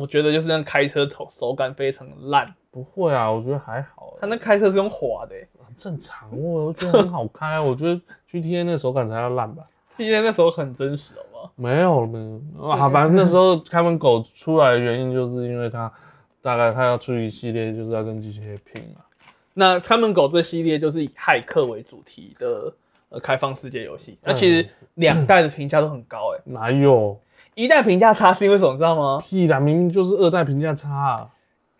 我觉得就是那开车头手感非常烂。不会啊，我觉得还好。他那开车是用滑的，很正常。我我觉得很好开，我觉得 G T A 那手感才要烂吧。G T A 那时候很真实，好吗？没有没有啊，反正那时候开门狗出来的原因就是因为它大概它要出一系列就是要跟 G T A 拼嘛。那开门狗这系列就是以骇客为主题的呃开放世界游戏。那其实两代的评价都很高哎。哪有？一代评价差是因为什么？知道吗？屁啦，明明就是二代评价差。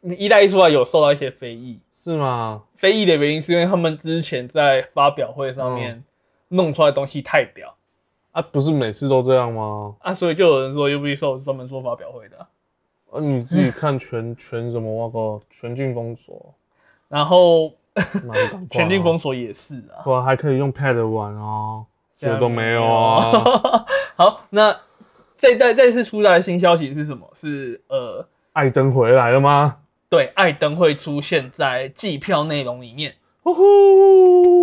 一代一出来有受到一些非议，是吗？非议的原因是因为他们之前在发表会上面弄出来东西太屌啊，不是每次都这样吗？啊，所以就有人说 Ubisoft 专门做发表会的。啊，你自己看全 全什么那个全境封锁，然后 全境封锁也是啊，对，还可以用 Pad 玩哦，这都没有啊。好，那。这代这次出来的新消息是什么？是呃，艾登回来了吗？对，艾登会出现在季票内容里面。呼呼，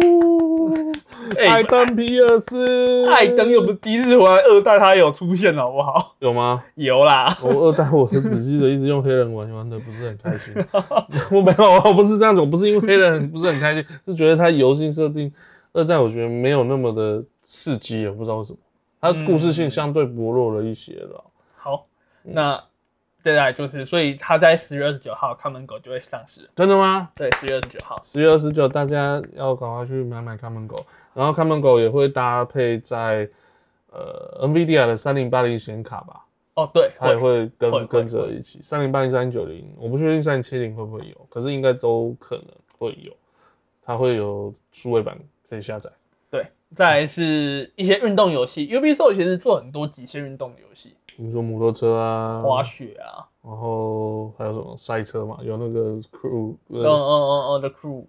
艾登皮尔斯，艾登又不是第一次回来，二代他有出现，好不好？有吗？有啦。我二代我很仔细的一直用黑人玩，玩的不是很开心。我没有，我不是这样子，我不是因为黑人不是很开心，是觉得他游戏设定二代我觉得没有那么的刺激，也不知道为什么。它故事性相对薄弱了一些了。好，那接下来就是，所以它在十月二十九号看门狗就会上市。真的吗？对，十月二十九号。十月二十九，大家要赶快去买买看门狗。然后看门狗也会搭配在呃 NVIDIA 的三零八零显卡吧？哦，对，它也会跟跟着一起。三零八零、三零九零，我不确定三零七零会不会有，可是应该都可能会有。它会有数位版可以下载。对。再来是一些运动游戏，Ubisoft 其实做很多极限运动游戏，比如说摩托车啊、滑雪啊，然后还有什么赛车嘛，有那个 Crew，嗯嗯嗯嗯的 Crew。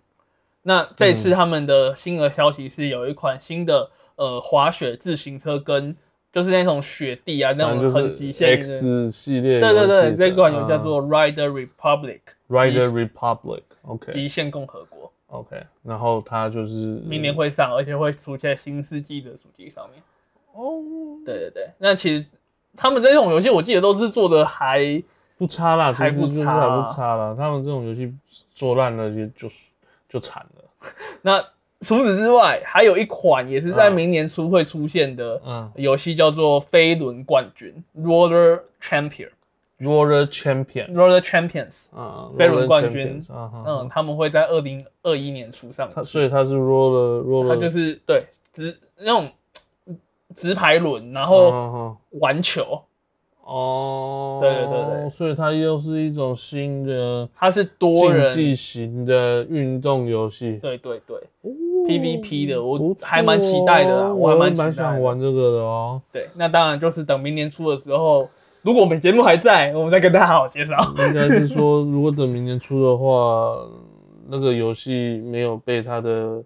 那这次他们的新的消息是有一款新的呃滑雪自行车跟就是那种雪地啊那种很极限 X 系列，对对对，这款有叫做 Rider Republic，Rider Republic，OK，极限共和国。OK，然后它就是明年会上，而且会出现新世纪的主机上面。哦，对对对，那其实他们这种游戏，我记得都是做的还不差啦，还不差，还不差啦。他们这种游戏做烂了，就就就惨了。那除此之外，还有一款也是在明年初会出现的游戏，叫做飞轮冠军 （Roller Champion）。Roller Champion, Roller Champions，嗯，飞轮冠军，嗯，他们会在二零二一年初上，所以它是 Roller Roller，它就是对只那种直排轮，然后玩球，哦，对对对。对，所以它又是一种新的，它是多人竞技型的运动游戏，对对对，PVP 的，我还蛮期待的啦，我还蛮想玩这个的哦，对，那当然就是等明年出的时候。如果我们节目还在，我们再跟大家好好介绍。应该是说，如果等明年出的话，那个游戏没有被它的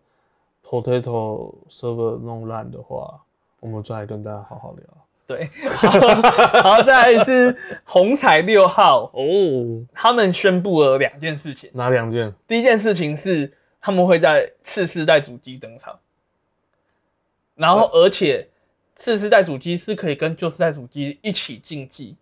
Potato Server 弄烂的话，我们再来跟大家好好聊。对，好，再来是红彩六号哦，他们宣布了两件事情。哪两件？第一件事情是他们会在次世代主机登场，然后而且。次世代主机是可以跟旧世代主机一起竞技，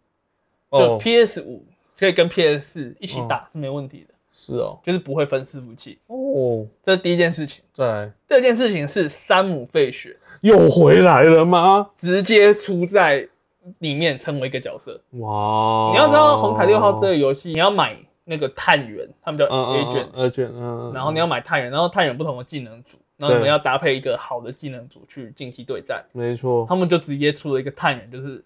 就 PS 五可以跟 PS 四一起打是没问题的。是哦，就是不会分伺服器。哦，这是第一件事情。对，第二件事情是山姆费雪又回来了吗？直接出在里面成为一个角色。哇！你要知道红凯六号这个游戏，你要买那个探员，他们叫 agent，agent，嗯，然后你要买探员，然后探员不同的技能组。然后你们要搭配一个好的技能组去进行对战，没错。他们就直接出了一个探员，就是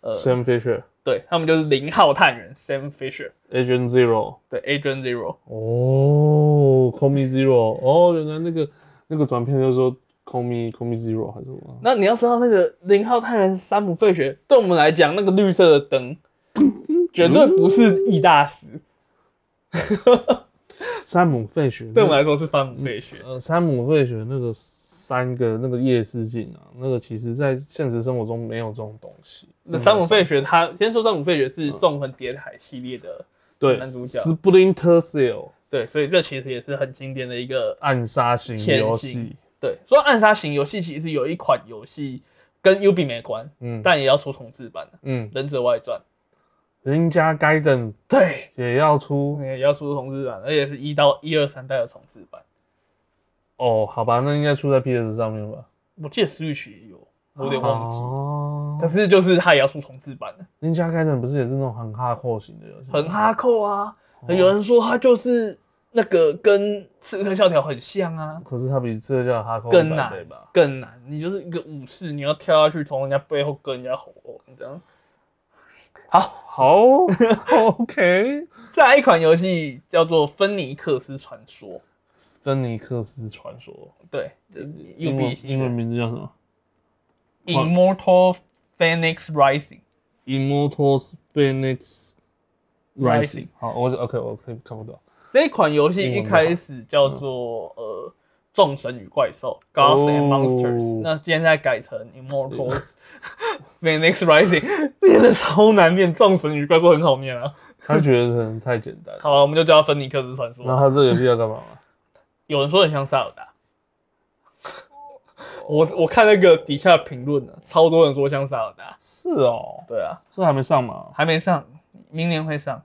呃，Sam Fisher，对他们就是零号探员 Sam Fisher，Agent Zero，对，Agent Zero。哦，Call Me Zero，哦，原来那个那个短片就是说 Call Me Call Me Zero 还是什么？那你要知道那个零号探员山姆费雪，对我们来讲，那个绿色的灯 绝对不是易大师。山姆费雪，对我们来说是山姆费雪。呃，山姆费雪那个三个那个夜视镜啊，那个其实在现实生活中没有这种东西。那山姆费雪他先说山姆费雪是纵横谍海系列的男主角，Splinter Cell。对，所以这其实也是很经典的一个暗杀型游戏。对，说暗杀型游戏其实有一款游戏跟 UB 没关，嗯，但也要出重置版的，嗯，忍者外传。人家 Gaiden 对也要出，也要出重置版，而且是一到一二三代的重置版。哦，好吧，那应该出在 PS 上面吧？我记得 Switch 也有，我有点忘记。哦。可是就是它也要出重置版的。人家 Gaiden 不是也是那种很哈扣型的游戏？很哈扣啊！有人说它就是那个跟刺客教条很像啊。可是它比刺客教条更难吧？更难，你就是一个武士，你要跳下去从人家背后跟人家吼，这样。好好，OK。再来一款游戏叫做《芬尼克斯传说》。芬尼克斯传说，对，英文英文名字叫什么？Immortal Phoenix Rising。Immortal Phoenix Rising。好，我 OK，我可以看不到。这一款游戏一开始叫做呃。众神与怪兽，Gods and Monsters，那现在改成 Immortals Phoenix Rising，变得超难念。众神与怪兽很好念啊，他觉得可能太简单。好，我们就叫芬尼克斯传说。那他这游戏要干嘛？有人说很像塞尔达，我我看那个底下评论呢，超多人说像塞尔达。是哦，对啊，这还没上吗？还没上，明年会上，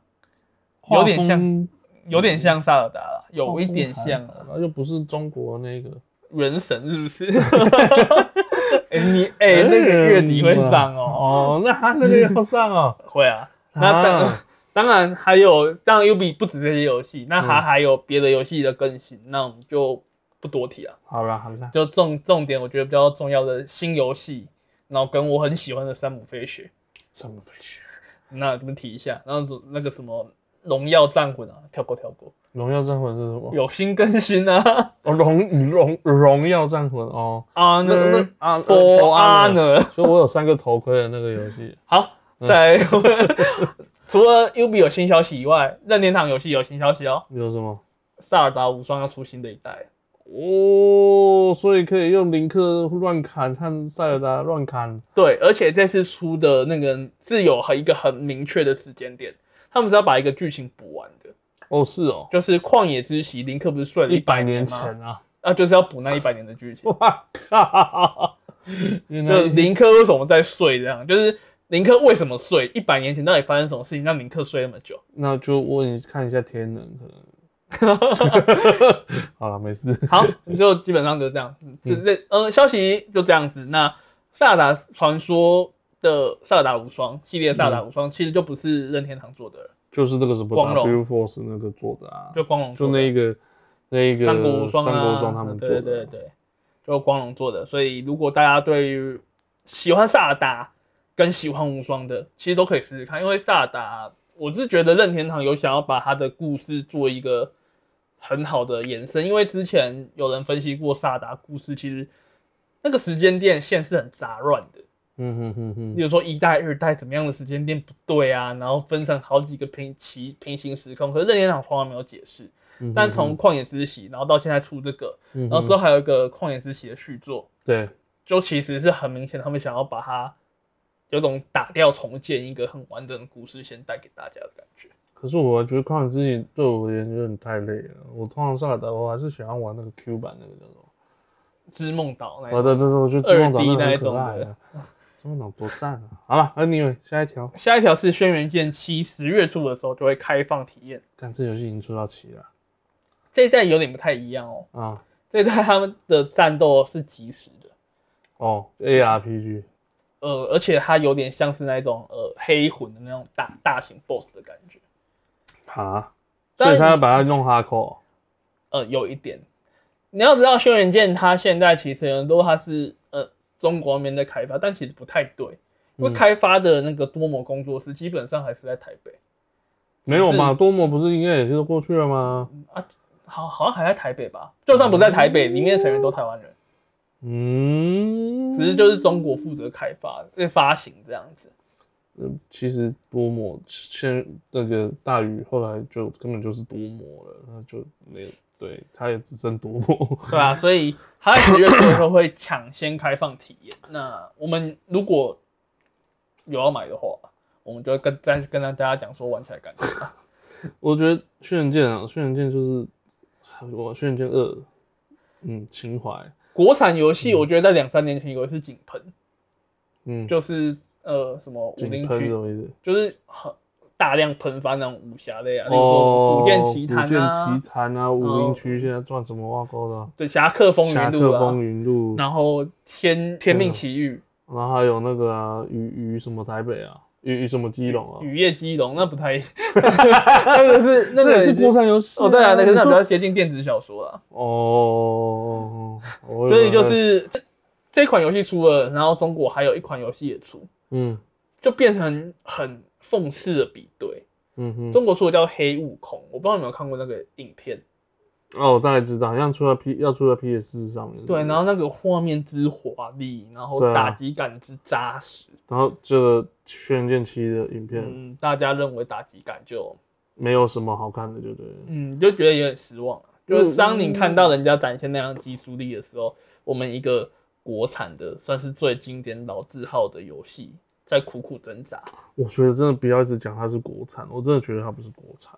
有点像。有点像萨尔达了，有一点像，那就不是中国那个原神，是不是？哎，你哎，那个月底会上哦。哦，那他那个要上哦。会啊。那当当然还有，当然 U B 不止这些游戏，那它还有别的游戏的更新，那我们就不多提了。好了好了，就重重点，我觉得比较重要的新游戏，然后跟我很喜欢的山姆飞雪。山姆飞雪，那我们提一下，然后那个什么。荣耀战魂啊，跳过跳过。荣耀战魂是什么？有新更新啊！哦，荣荣荣耀战魂哦。啊，那那啊，For Honor。所以我有三个头盔的那个游戏。好，在 除了 UB 有新消息以外，任天堂游戏有新消息哦。有什么？萨尔达无双要出新的一代。哦，所以可以用林克乱砍，和塞尔达乱砍。对，而且这次出的那个是有一个很明确的时间点。他们是要把一个剧情补完的哦，是哦，就是旷野之息，林克不是睡了一百年前啊，啊，就是要补那一百年的剧情。哇靠！就林克为什么在睡？这样就是林克为什么睡？一百年前到底发生什么事情让林克睡那么久？那就问看一下天能可能。好了，没事。好，就基本上就这样。这这呃，消息就这样子。那萨达传说。的萨尔达无双系列，萨尔达无双其实就不是任天堂做的，就是这个什么光荣。Force 那个做的啊，就光荣，就那一个那一个三国无双三国无双他们做的，对对对，就光荣做的。所以如果大家对于喜欢萨尔达跟喜欢无双的，其实都可以试试看，因为萨尔达，我是觉得任天堂有想要把他的故事做一个很好的延伸，因为之前有人分析过萨达故事，其实那个时间线线是很杂乱的。嗯哼哼哼，比如说一代、二代怎么样的时间点不对啊，然后分成好几个平齐平行时空，可是任天堂从来没有解释。但从旷野之息，然后到现在出这个，然后之后还有一个旷野之息的续作，对，就其实是很明显，他们想要把它有种打掉重建一个很完整的故事先带给大家的感觉。可是我觉得旷野之息对我而言有点太累了，我通常上来的我还是喜欢玩那个 Q 版那个叫做织梦岛那种，对对对，我觉得织梦岛那种可爱。这么脑多赞啊！好了，Anyway，下一条，下一条是《轩辕剑七》十月初的时候就会开放体验。但这游戏已经出到七了，这一代有点不太一样哦。啊，这一代他们的战斗是即时的。哦，ARPG。呃，而且它有点像是那种呃黑魂的那种大大型 BOSS 的感觉。啊？所以他要把它弄 hardcore。呃，有一点。你要知道，《轩辕剑》它现在其实很多它是呃。中国那边在开发，但其实不太对，因为开发的那个多模工作室基本上还是在台北。没有嘛？多模不是应该也是过去了吗？啊，好，好像还在台北吧？就算不在台北，里面成员都台湾人。嗯，只是就是中国负责开发、发行这样子。嗯，其实多模先那个大宇后来就根本就是多模了，那就没有，对，他也只剩多模。对啊，所以他在十月的时候会抢先开放体验。那我们如果有要买的话，我们就跟再跟大家讲说玩起来感觉。我觉得《轩辕剑》啊，《轩辕剑》就是我《轩辕剑二》，嗯，情怀。国产游戏，我觉得在两三年前有一次井喷，嗯，就是呃什么武林区，就是很大量喷发那种武侠类啊，比如说《古剑奇谭》啊，《剑奇谭》啊，武林区现在赚什么挖沟的？对，《侠客风云录》侠客风云录》，然后《天天命奇遇》，然后还有那个啊，与与什么台北啊？雨雨什么基隆啊？雨夜基隆那不太，那个是那个是国产游戏哦，对啊，那个那比较接近电子小说啊。哦，所以就是这款游戏出了，然后中国还有一款游戏也出，嗯，就变成很讽刺的比对。嗯哼，中国出的叫黑悟空，我不知道有没有看过那个影片。哦，我大概知道，好像出了 P 要出了 PS 上面。对，然后那个画面之华丽，然后打击感之扎实。然后这个轩辕剑七的影片，嗯，大家认为打击感就没有什么好看的，就对。嗯，就觉得有点失望就是当你看到人家展现那样技术力的时候，我们一个国产的算是最经典老字号的游戏，在苦苦挣扎。我觉得真的不要一直讲它是国产，我真的觉得它不是国产。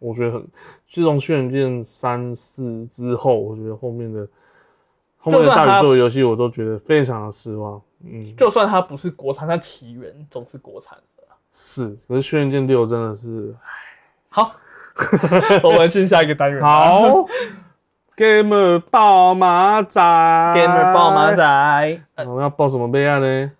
我觉得很，自从《轩辕剑三四》之后，我觉得后面的后面的大宇宙游戏我都觉得非常的失望。嗯，就算它不是国产，它起源总是国产的。是，可是《轩辕剑六》真的是，好，我们进下一个单元。好，Gamer 爆马仔，Gamer 爆马仔，我们要报什么备案呢？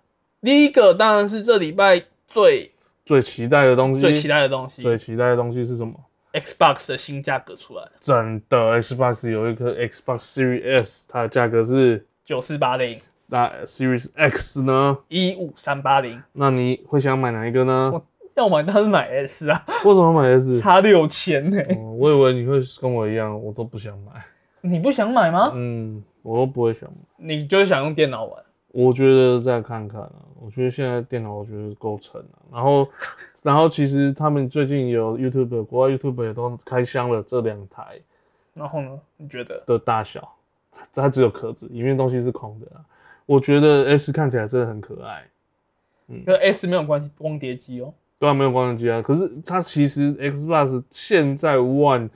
第一个当然是这礼拜最最期待的东西，最期待的东西，最期待的东西是什么？Xbox 的新价格出来了，真的，Xbox 有一颗 Xbox Series S，它的价格是九四八零，那 Series X 呢？一五三八零。那你会想买哪一个呢？要买当然是买 S 啊。为什么买 S？差六千呢。我以为你会跟我一样，我都不想买。你不想买吗？嗯，我都不会想买。你就是想用电脑玩？我觉得再看看啊，我觉得现在电脑我觉得够沉了，然后。然后其实他们最近有 YouTube，国外 YouTube 也都开箱了这两台。然后呢？你觉得的大小？它只有壳子，里面东西是空的。我觉得 S 看起来真的很可爱。嗯，跟 S 没有关系，光碟机哦。对啊，没有光碟机啊。可是它其实 Xbox 现在 One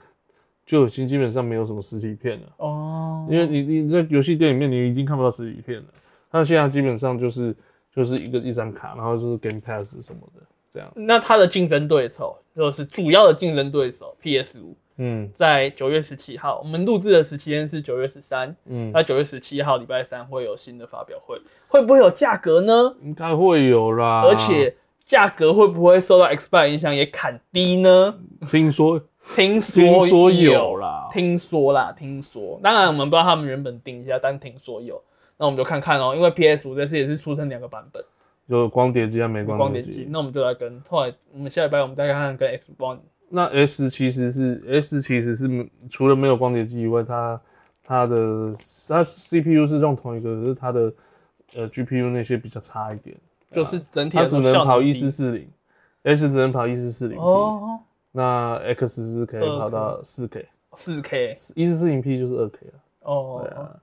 就已经基本上没有什么实体片了。哦。因为你你在游戏店里面你已经看不到实体片了。它现在基本上就是就是一个一张卡，然后就是 Game Pass 什么的这样。那它的竞争对手就是主要的竞争对手 PS 五，嗯，在九月十七号，我们录制的时间是九月十三，嗯，那九月十七号礼拜三会有新的发表会，会不会有价格呢？应该会有啦，而且价格会不会受到 Xbox 影响也砍低呢？听说，听说有啦，听说啦，听说，当然我们不知道他们原本定价，但听说有，那我们就看看哦，因为 PS 五这次也是出成两个版本。就光碟机啊，没光碟机。那我们就来跟后来，我们下礼拜我们再看看跟 X 光。那 S 其实是 S 其实是除了没有光碟机以外，它它的它 CPU 是用同一个，可是它的呃 GPU 那些比较差一点。就是整体它只能跑一四四零，S 只能跑一四四零 P。哦。那 X 是可以跑到四 K。四 K。一四四零 P 就是二 K 了。哦。对啊。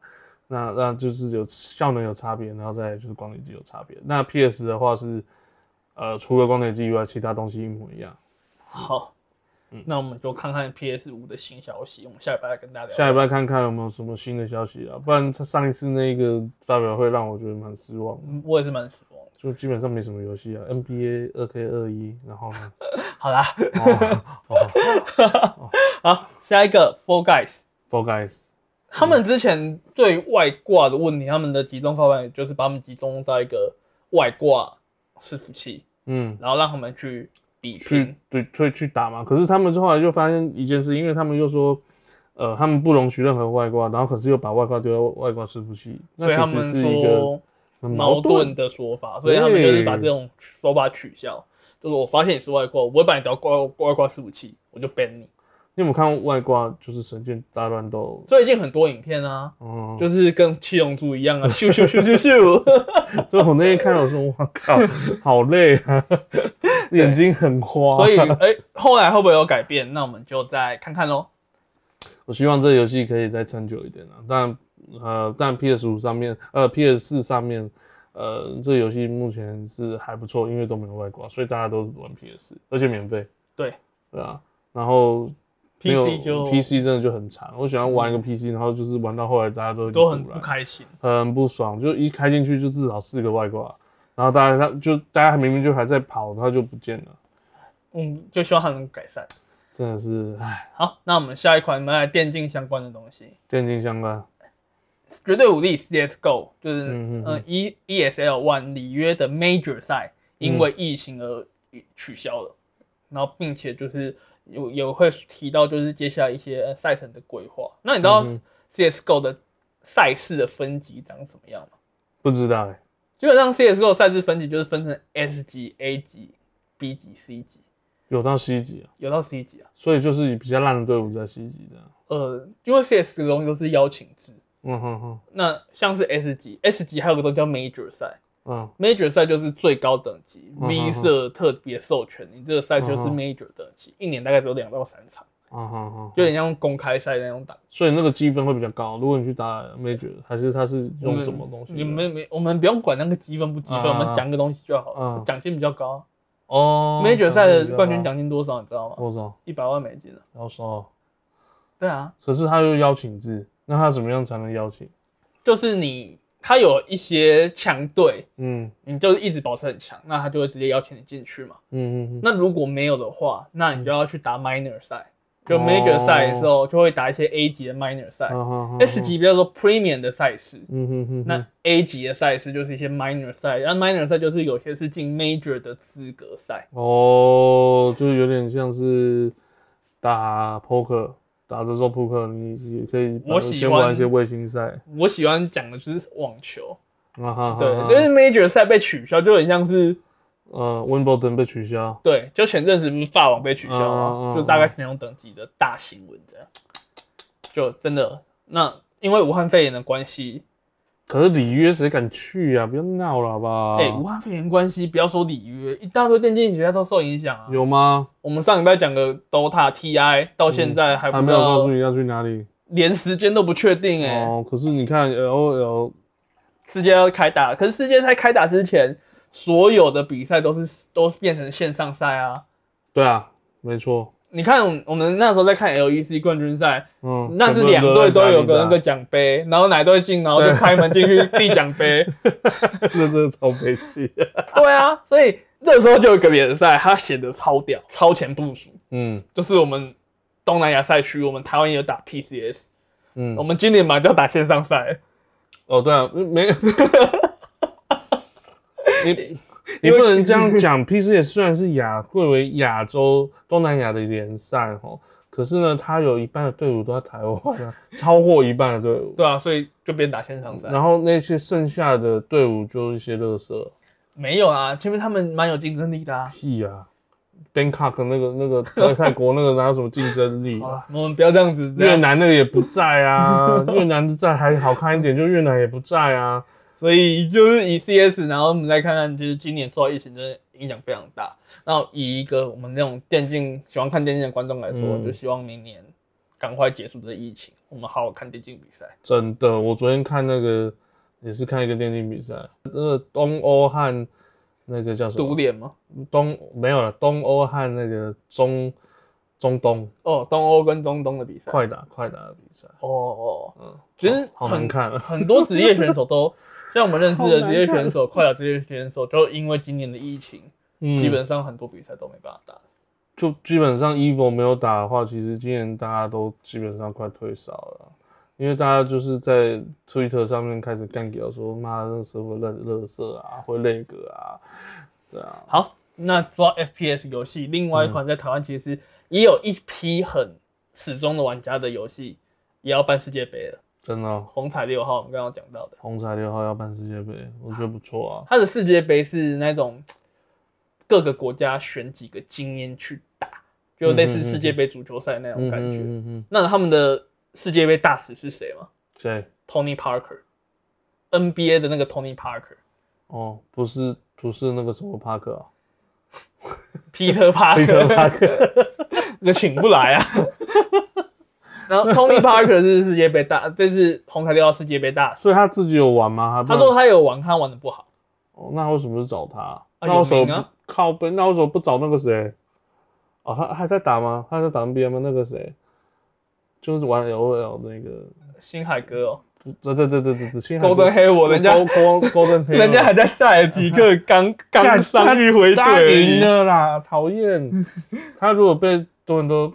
那那就是有效能有差别，然后再就是光碟机有差别。那 PS 的话是，呃，除了光碟机以外，其他东西一模一样。好，嗯，那我们就看看 PS 五的新消息。我们下礼拜跟大家聊。下礼拜看看有没有什么新的消息啊？不然他上一次那个发表会让我觉得蛮失望。我也是蛮失望。就基本上没什么游戏啊，NBA 二 K 二一，然后呢？好啦。好，下一个 Four Guys。Four Guys。他们之前对外挂的问题，他们的集中方案就是把他们集中在一个外挂伺服器，嗯，然后让他们去比去对去去打嘛。可是他们后来就发现一件事，因为他们又说，呃，他们不容许任何外挂，然后可是又把外挂丢到外挂伺服器，那其实是一个矛盾的说法，所以他们就是把这种说法取消，就是我发现你是外挂，我不会把你调挂外挂伺服器，我就 ban 你。你有没有看外挂？就是神剑大乱斗，最近很多影片啊，就是跟七龙珠一样啊，咻咻咻咻咻。所以我那天看到说，我靠，好累啊，眼睛很花。所以，哎，后来会不会有改变？那我们就再看看喽。我希望这个游戏可以再撑久一点啊。但呃，但 PS 五上面，呃，PS 四上面，呃，这个游戏目前是还不错，因为都没有外挂，所以大家都玩 PS，而且免费。对，对啊，然后。PC 就 PC 真的就很惨，我喜欢玩一个 PC，然后就是玩到后来大家都都很不开心，很不爽，就一开进去就至少四个外挂，然后大家他就大家明明就还在跑，他就不见了，嗯，就希望他能改善，真的是，唉，好，那我们下一款我们来电竞相关的东西，电竞相关，绝对武力 CSGO 就是嗯 E ESL One 里约的 Major 赛因为疫情而取消了，然后并且就是。有有会提到就是接下来一些赛程的规划。那你知道 CSGO 的赛事的分级长什么样吗？不知道哎。基本上 CSGO 赛事分级就是分成 S 级、A 级、B 级、C 级。有到 C 级啊？有到 C 级啊。所以就是比较烂的队伍在 C 级这样。呃，因为 CSGO 都是邀请制。嗯哼哼。那像是 S 级，S 级还有个都叫 Major 赛。嗯，Major 赛就是最高等级，V 色特别授权，你这个赛就是 Major 等级，一年大概只有两到三场，嗯哼哼，有点像公开赛那种打，所以那个积分会比较高。如果你去打 Major，还是他是用什么东西？你们没，我们不用管那个积分不积分，我们讲个东西就好了。奖金比较高哦。Major 赛的冠军奖金多少？你知道吗？多少？一百万美金了。要收。对啊。可是他又邀请制，那他怎么样才能邀请？就是你。他有一些强队，嗯，你就是一直保持很强，那他就会直接邀请你进去嘛，嗯嗯那如果没有的话，那你就要去打 minor 赛，就 major 赛的时候就会打一些 A 级的 minor 赛，S 级比较说 premium 的赛事，嗯哼哼，那 A 级的赛事就是一些 minor 赛，然后 minor 赛就是有些是进 major 的资格赛，哦，就是有点像是打 poker。打着做扑克，你也可以。我喜欢一些卫星赛。我喜欢讲的就是网球。啊哈。对，就是 Major 赛被取消，就很像是呃，Wimbledon 被取消。对，就前阵子不是法网被取消吗？就大概是那种等级的大新闻这样。就真的，那因为武汉肺炎的关系。可是里约谁敢去啊？不要闹了，好不好？哎，武汉肺炎关系，不要说里约，一大堆电竞学校都受影响啊。有吗？我们上礼拜讲的 DOTA TI 到现在还还没有告诉你要去哪里，连时间都不确定哎。哦，可是你看 LOL 世界要开打，可是世界赛开打之前，所有的比赛都是都变成线上赛啊。对啊，没错。你看，我们那时候在看 LEC 冠军赛，嗯，那是两队都有个那个奖杯，然后哪队进，然后就开门进去递奖杯，那真的超悲气。对啊，所以那时候就有个联赛，他显得超屌，超前部署。嗯，就是我们东南亚赛区，我们台湾有打 PCS，嗯，我们今年马上就要打线上赛。哦，对啊，没。你。你不能这样讲，PCS 虽然是亚贵为亚洲东南亚的联赛哈，可是呢，它有一半的队伍都在台湾，超过一半的队伍。对啊，所以就变打线上赛。然后那些剩下的队伍就一些乐色。没有啊，前面他们蛮有竞争力的啊。屁啊，Bangkok 那个那个在泰国那个哪有什么竞争力？我们不要这样子。越南那个也不在啊，越南的在还好看一点，就越南也不在啊。所以就是以 CS，然后我们再看看，就是今年受到疫情真的影响非常大。然后以一个我们那种电竞喜欢看电竞的观众来说，就希望明年赶快结束这疫情，我们好好看电竞比赛。真的，我昨天看那个也是看一个电竞比赛，那个东欧和那个叫什么？独联吗？东没有了，东欧和那个中中东。哦，东欧跟中东的比赛。快打快打的比赛。哦哦，嗯，其实很难看，很多职业选手都。像我们认识的职业选手，快打职业选手，就因为今年的疫情，基本上很多比赛都没办法打。就基本上 EVO 没有打的话，其实今年大家都基本上快退烧了，因为大家就是在 Twitter 上面开始干掉，说妈那时候热热色啊，会累格啊，对啊。好，那抓 FPS 游戏，另外一款在台湾其实也有一批很始终的玩家的游戏，也要办世界杯了。真的，红彩六号我们刚刚讲到的，红彩六号要办世界杯，我觉得不错啊。它的世界杯是那种各个国家选几个精英去打，就类似世界杯足球赛那种感觉。嗯嗯。那他们的世界杯大使是谁吗？谁？Tony Parker，NBA 的那个 Tony Parker。哦，不是，不是那个什么帕克啊，Peter Parker，帕克，那 请不来啊。然后 Tony Parker 是世界杯大，这是红彩六号世界杯大使。所以他自己有玩吗？他说他有玩，他玩的不好。哦，那为什么是找他？那为什么靠背？那为什么不找那个谁？哦，他还在打吗？他在打 NBA 吗？那个谁？就是玩 LOL 那个星海哥哦。对对对对对对，星海。Golden 黑我，人家 Golden 人家还在塞尔提克 刚刚上一回队赢了啦，讨厌。他如果被多人都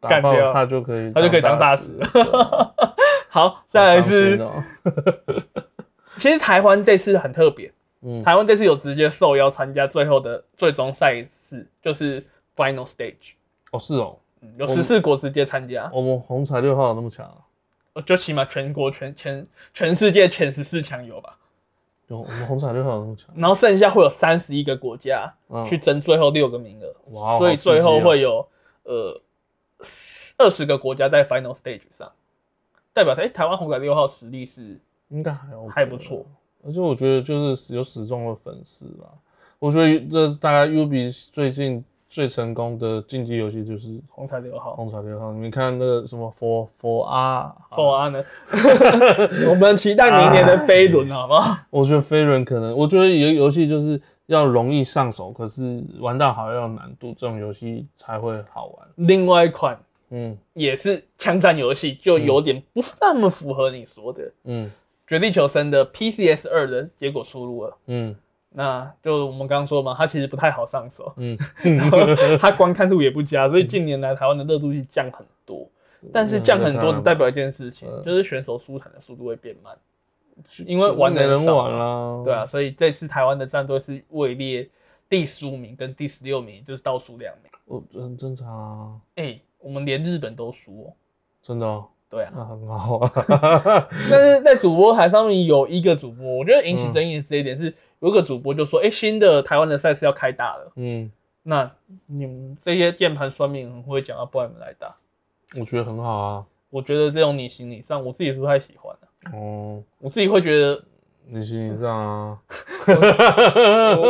干掉，他就可以他就可以当大使。好，再来是。其实台湾这次很特别。嗯，台湾这次有直接受邀参加最后的最终赛事，就是 final stage。哦，是哦，有十四国直接参加。我们红彩六号有那么强？哦，就起码全国全全全世界前十四强有吧？有，我们红彩六号有那么强。然后剩下会有三十一个国家去争最后六个名额。哇，所以最后会有呃二十个国家在 final stage 上，代表哎台湾红彩六号实力是应该还还不错。而且我觉得就是有始终的粉丝吧。我觉得这大概 U B 最近最成功的竞技游戏就是红彩六号。红彩六号，你看那个什么 For For R For R 呢？我们期待明年的飞轮，好不好？我觉得飞轮可能，我觉得有游戏就是要容易上手，可是玩到好要有难度，这种游戏才会好玩。另外一款，嗯，也是枪战游戏，就有点不那么符合你说的，嗯。绝地求生的 PCS 二的结果出炉了，嗯，那就我们刚刚说嘛，它其实不太好上手，嗯，它观看度也不佳，所以近年来台湾的热度是降很多。但是降很多只代表一件事情，就是选手出产的速度会变慢，因为玩的人玩啦，对啊，所以这次台湾的战队是位列第十五名跟第十六名，就是倒数两名，哦，很正常啊。哎，我们连日本都输哦，真的。对啊，那很好啊。但是在主播台上面有一个主播，我觉得引起争议的这一点是，有个主播就说：“哎，新的台湾的赛事要开打了。”嗯，那你们这些键盘酸民很会讲，要不然你们来打？我觉得很好啊。我觉得这种你行你上，我自己是不太喜欢的。哦，我自己会觉得你行你上啊。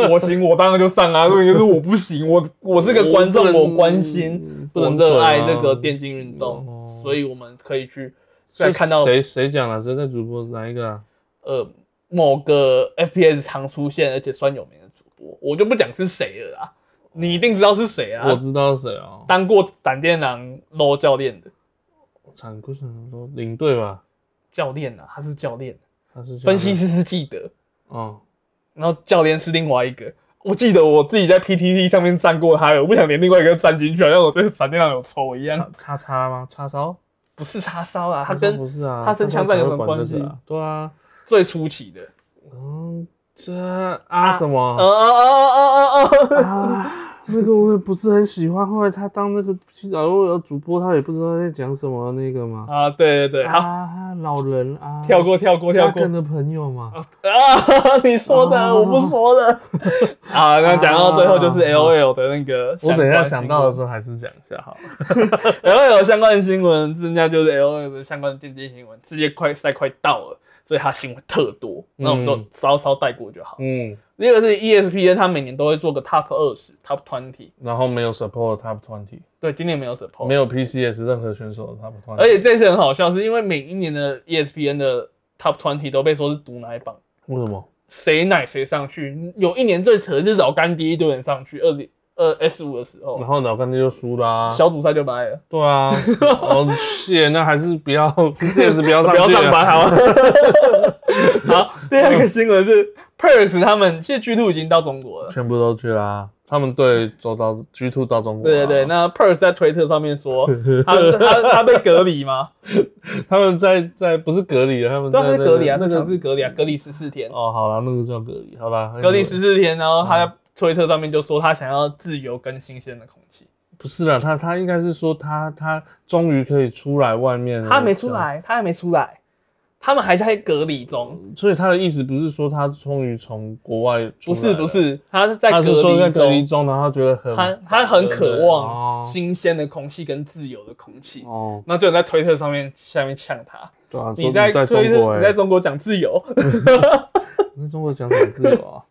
我行，我当然就上啊。所以就是我不行，我我是个观众，我关心，不能热爱这个电竞运动。所以我们可以去再看到谁谁讲了谁在主播哪一个啊？呃，某个 FPS 常出现而且算有名的主播，我就不讲是谁了啦。你一定知道是谁啊？我知道是谁啊，当过闪电狼 LO 教练的。闪过什么 LO 领队吧？教练啊，他是教练。他是分析师是记得。哦。然后教练是另外一个，我记得我自己在 PTT 上面站过他，我不想连另外一个站进去，好像我对闪电狼有仇一样。叉叉吗？叉烧？不是叉烧啊，他跟不是啊，他跟枪战有什么关系？对啊，最初期的。嗯，这啊什么？啊啊啊啊啊啊！那个我也不是很喜欢，后来他当那个去找我主播，他也不知道在讲什么那个嘛。啊，对对对，啊，老人啊，跳过跳过跳过。的朋友嘛。啊，你说的，我不说的。啊，那讲到最后就是 L O L 的那个。我等一下想到的时候还是讲一下好了。L O L 相关的新闻，人家就是 L O L 的相关的电竞新闻，直接快赛快到了。所以他新闻特多，那我们都稍稍带过就好。嗯，第二个是 ESPN，它每年都会做个 Top 二十，Top twenty，然后没有 support Top twenty。对，今年没有 support，没有 PCS 任何选手的 Top twenty。而且这次很好笑，是因为每一年的 ESPN 的 Top twenty 都被说是毒奶榜。为什么？谁奶谁上去？有一年最扯就是老干爹一堆人上去，二零。呃，S 五的时候，然后老干爹就输啦，小组赛就败了。对啊，哦，谢，那还是不要，PS 不要上，不要上班好。好，第二个新闻是 Perks 他们现在 G Two 已经到中国了，全部都去啦。他们队走到 G Two 到中国。对对对，那 Perks 在推特上面说，他他他被隔离吗？他们在在不是隔离了，他们当然是隔离啊，那个是隔离啊，隔离十四天。哦，好了，那个叫隔离，好吧，隔离十四天，然后他。推特上面就说他想要自由跟新鲜的空气，不是啦，他他应该是说他他终于可以出来外面，他没出来，他还没出来，他们还在隔离中。所以他的意思不是说他终于从国外不是不是，他是在他是说在隔离中，然后觉得很他他很渴望新鲜的空气跟自由的空气。哦，那就有在推特上面下面呛他。对啊，你在中国，你在中国讲自由。你在中国讲什么自由啊？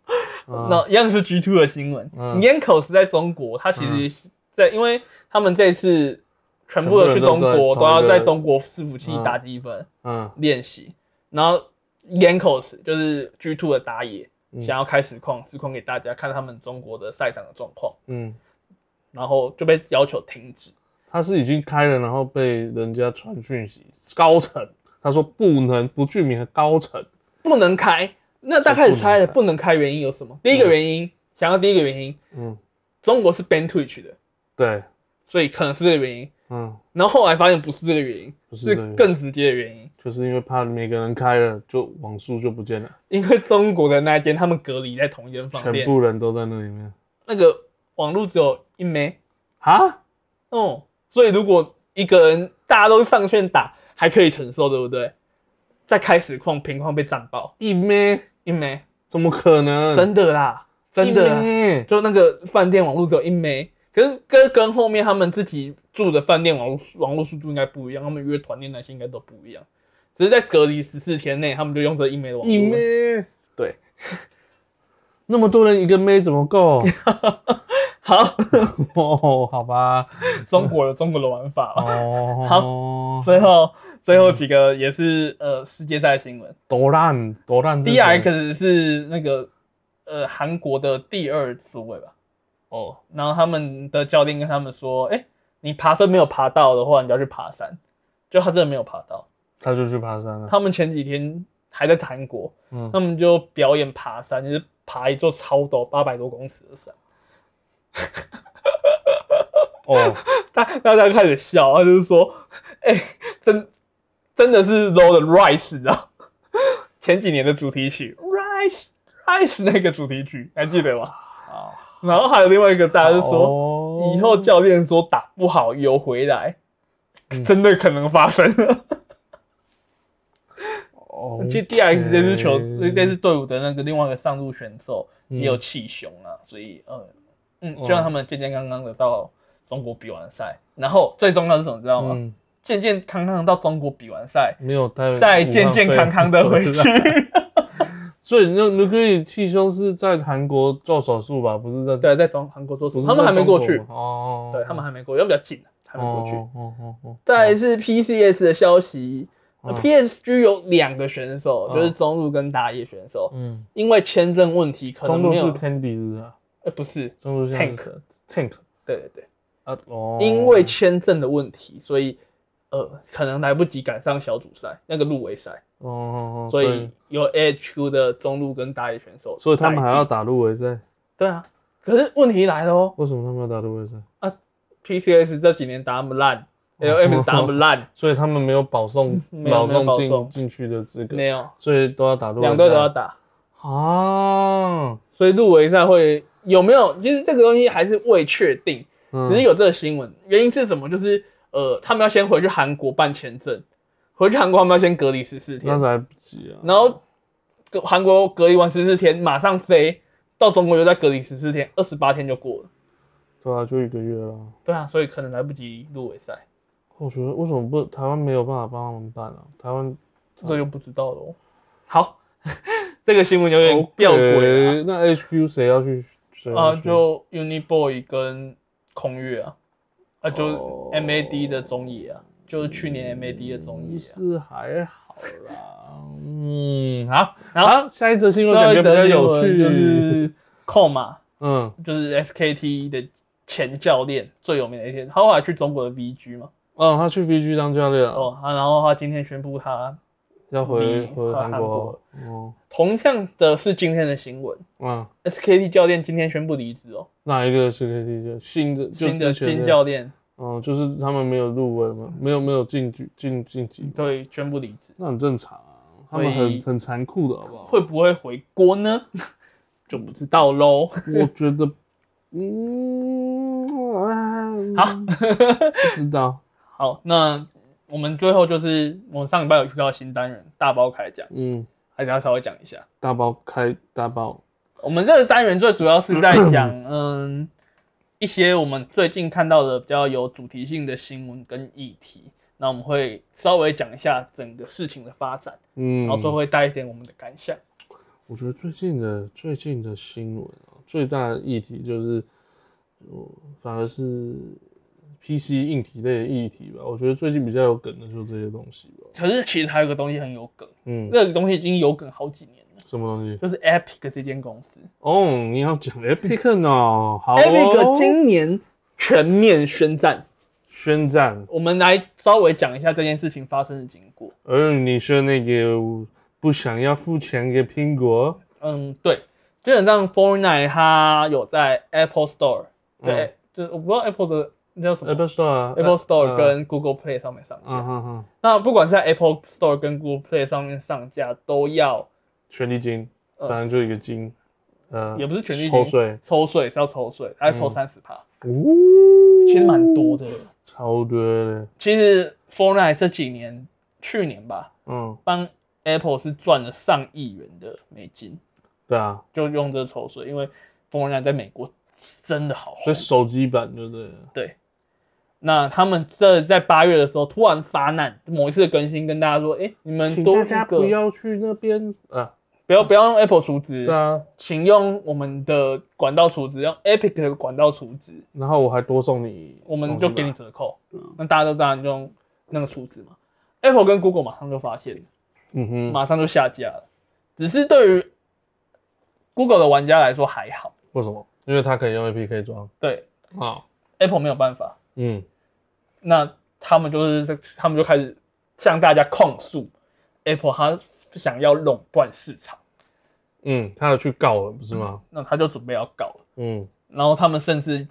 那一样是 G two 的新闻。Yanko 是在中国，他其实在，因为他们这次全部的去中国都要在中国伺服器打积分，嗯，练习。然后 Yanko 就是 G two 的打野，想要开实况，实况给大家看他们中国的赛场的状况，嗯，然后就被要求停止。他是已经开了，然后被人家传讯息，高层他说不能不具名的高层不能开。那大开始猜了，不能开原因有什么？第一个原因，想要第一个原因，嗯，中国是 ban Twitch 的，对，所以可能是这个原因，嗯，然后后来发现不是这个原因，是更直接的原因，就是因为怕每个人开了，就网速就不见了，因为中国的那一间他们隔离在同一间房间，全部人都在那里面，那个网络只有一枚，啊，哦，所以如果一个人大家都上线打，还可以承受，对不对？再开实况，平况被涨爆。一枚。一枚？怎么可能？真的啦，真的，就那个饭店网络只有一枚，可是跟跟后面他们自己住的饭店网络网络速度应该不一样，他们约团练那些应该都不一样，只是在隔离十四天内，他们就用这一枚的网络。一枚？对，那么多人一个枚怎么够？好 哦，好吧，中国有中国的玩法哦。好，最后。最后几个也是呃世界赛新闻，多烂多烂。D X 是那个呃韩国的第二次位吧？哦，然后他们的教练跟他们说，哎，你爬分没有爬到的话，你要去爬山。就他真的没有爬到，他就去爬山了。他们前几天还在韩国，嗯，他们就表演爬山，就是爬一座超陡八百多公尺的山。哦，大大家开始笑，他就是说，哎，真。真的是 low 的 rise，知道？前几年的主题曲 rise rise 那个主题曲还记得吗？啊，然后还有另外一个，大家就说以后教练说打不好游回来，真的可能发生。哦，其实 D X 这支球这支队伍的那个另外一个上路选手也有气胸啊，所以嗯嗯，希望他们健健康康的到中国比完赛。然后最重要是什么，知道吗？健健康康到中国比完赛，没有再健健康康的回去。所以那你可以气胸是在韩国做手术吧？不是在对，在中韩国做手术，他们还没过去哦。对他们还没过，因为比较近，还没过去。哦哦哦。再是 PCS 的消息，PSG 有两个选手，就是中路跟打野选手，嗯，因为签证问题，可能没有。中路是 Candy 是吧？呃，不是，中路是 Tank Tank。对对对。啊哦。因为签证的问题，所以。呃，可能来不及赶上小组赛那个入围赛哦，所以有 HQ 的中路跟打野选手，所以他们还要打入围赛。对啊，可是问题来了哦，为什么他们要打入围赛啊？PCS 这几年打那么烂，LM 打那么烂，所以他们没有保送 保送进进去的资格，没有，所以都要打入围赛，两队都要打啊，所以入围赛会有没有？其实这个东西还是未确定，只是有这个新闻，原因是什么？就是。呃，他们要先回去韩国办签证，回去韩国他们要先隔离十四天，那来不及啊。然后韩国隔离完十四天，马上飞到中国又再隔离十四天，二十八天就过了。对啊，就一个月了。对啊，所以可能来不及入围赛。我觉得为什么不台湾没有办法帮他们办啊？台湾这就不知道了。好，这个新闻有点吊诡。那 HQ 谁要去？啊，就 Uniboy 跟空月啊。啊，就 M A D 的综艺啊，就是去年 M A D 的综艺是还好啦，嗯，好，好，下一则新闻感觉比较有趣，就是控嘛，嗯，就是 S K T 的前教练最有名的一天，他后来去中国的 V G 嘛，哦，他去 V G 当教练，哦，然后他今天宣布他要回回韩国，哦，同样的是今天的新闻，嗯，S K T 教练今天宣布离职哦。哪一个 S K T 就新的新的新教练？哦，就是他们没有入围嘛，没有没有晋级晋晋级，对，宣布离职，那很正常啊，他们很很残酷的，好不好？会不会回国呢？就不知道喽。我觉得，嗯，好，不知道。好，那我们最后就是我们上礼拜有遇到新单元大包开讲，嗯，还是要稍微讲一下。大包开大包，我们这个单元最主要是在讲，嗯，一些我们最近看到的比较有主题性的新闻跟议题，那我们会稍微讲一下整个事情的发展，嗯，然后最后会带一点我们的感想。我觉得最近的最近的新闻啊，最大的议题就是，我反而是 PC 硬体类的议题吧。我觉得最近比较有梗的就是这些东西吧。可是其实还有个东西很有梗，嗯，那个东西已经有梗好几年了，什么东西？就是 Epic 这间公司。哦，你要讲 Epic 呢？好哦 Epic 今年全面宣战，宣战，我们来稍微讲一下这件事情发生的经过。嗯你说那个不想要付钱给苹果，嗯，对，基本上 Fortnite 它有在 Apple Store，对，就是我不知道 Apple 的那叫什么？Apple Store 啊 Apple Store 呃。跟 Google Play 上面上架。嗯哼哼，那不管是在 Apple Store 跟 Google Play 上面上架，都要权利金，呃。反正就一个金，呃，也不是权利金抽税，抽税是要抽税，还抽嗯三十趴，哦，其实蛮多的。超多的，其实 Fortnite 这几年，去年吧，嗯，帮 Apple 是赚了上亿元的美金，对啊，就用这抽税，因为 Fortnite 在美国真的好。所以手机版对不对了？对，那他们这在八月的时候突然发难，某一次的更新跟大家说，哎，你们请多一大家不要去那边啊，不要不要用 Apple 储值，对啊，请用我们的管道储值，用 Epic 的管道储值，然后我还多送你，我们就给你，折扣。那大家都当然就用那个储值嘛。Apple 跟 Google 马上就发现，嗯哼，马上就下架了。只是对于 Google 的玩家来说还好，为什么？因为它可以用 APK 装对啊，Apple 没有办法。嗯，那他们就是他们就开始向大家控诉 Apple 他想要垄断市场，嗯，他要去告了，不是吗？那他就准备要告了。嗯。然后他们甚至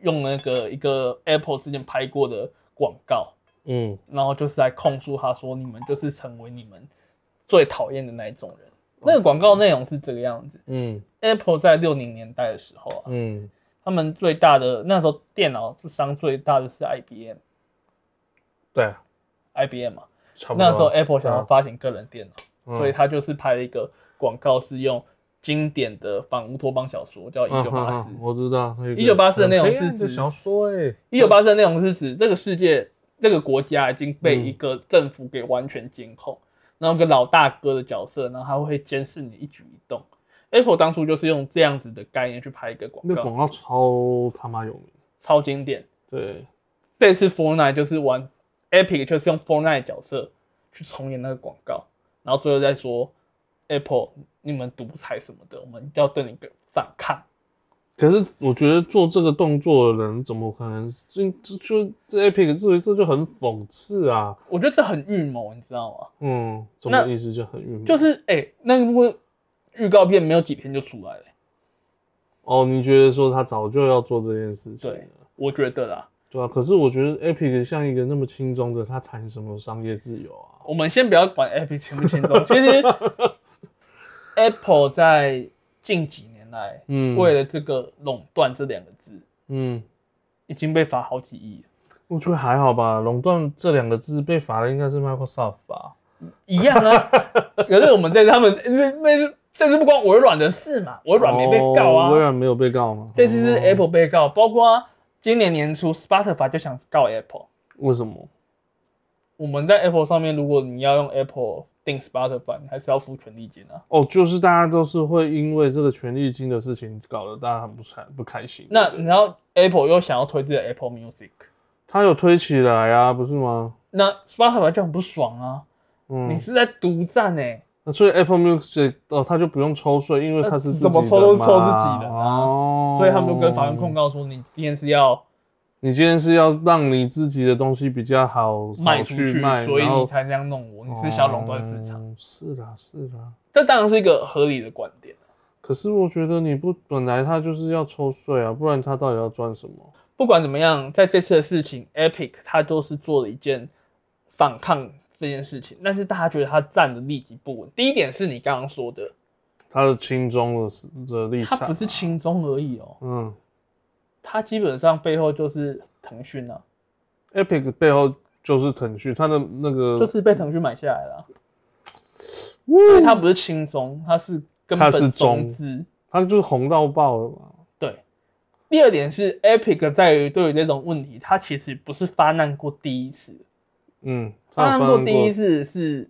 用那个一个 Apple 之前拍过的广告，嗯。然后就是来控诉他说你们就是成为你们最讨厌的那一种人。那个广告内容是这个样子。嗯。：Apple 在六零年代的时候啊，嗯，他们最大的那时候电脑商最大的是 IBM，IBM 对，啊嘛。那时候 Apple 想要啊发行个人电脑，嗯所以他就是拍了一个广告，是用经典的反乌托邦小说叫《一九八四嗯》。我知道。一九八四的内容是指小说哎，一九八四的内容是指这个世界、这个国家已经被嗯一个政府给完全监控，然后有个老大哥的角色，然后他会监视你一举一动。Apple 当初就是用这样子的概念去拍一个广告，那广告超他妈有名。超经典。对，这次 Fortnite 就是玩 Epic 就是用 Fortnite 角色去重演那个广告，然后最后再说 Apple 你们独裁什么的，我们要对你个反抗。可是我觉得做这个动作的人怎么可能？这这就这 Epic 这这就很讽刺啊。我觉得这很预谋，你知道吗？嗯，什那么意思就很预谋。就是哎、那部预告片没有几天就出来了、哦，你觉得说他早就要做这件事情了对，我觉得啦。对啊。可是我觉得 Epic 像一个那么轻松的，他谈什么商业自由啊？我们先不要管 Epic 轻不轻松，其实 Apple 在近几年来，嗯，为了这个垄断这两个字，嗯，已经被罚好几亿。我觉得还好吧。垄断这两个字被罚的应该是 Microsoft 吧？一样啊。可是我们在他们那那这次不关微软的事嘛，微软没被告哦微啊。软没有被告吗？这次是哦 Apple 被告，包括今年年初 Spotify 就想告 Apple。为什么？我们在 Apple 上面，如果你要用 Apple 订 Spotify，你还是要付权利金啊。哦，就是大家都是会因为这个权利金的事情搞得大家很不开不开心。那然后 Apple 又想要推自己的 Apple Music，他有推起来啊，不是吗？那 Spotify 就很不爽啊。嗯你嗯，是在独占哎、那所以 Apple Music 哦，他就不用抽税，因为他是自己怎么抽的都是抽自己的啊哦，所以他们就跟法院控告说，你今天是要你今天是要让你自己的东西比较好好卖出去，所以你才这样弄我，你是想要垄断市场。哦是啦是啦，这当然是一个合理的观点。可是我觉得你不本来他就是要抽税啊，不然他到底要赚什么？不管怎么样，在这次的事情，Epic 他都是做了一件反抗这件事情，但是大家觉得他站的立即不稳。第一点是你刚刚说的，他的轻中的的立场，他不是，轻中而已哦，嗯他基本上背后就是腾讯啊。，Epic 背后就是腾讯，它的那个就是被腾讯买下来了。哇，它不是轻松，它是根本中资，它就是红到爆了嘛。对。第二点是 Epic 在于对于这种问题，它其实不是发难过第一次。嗯，发难过第一次是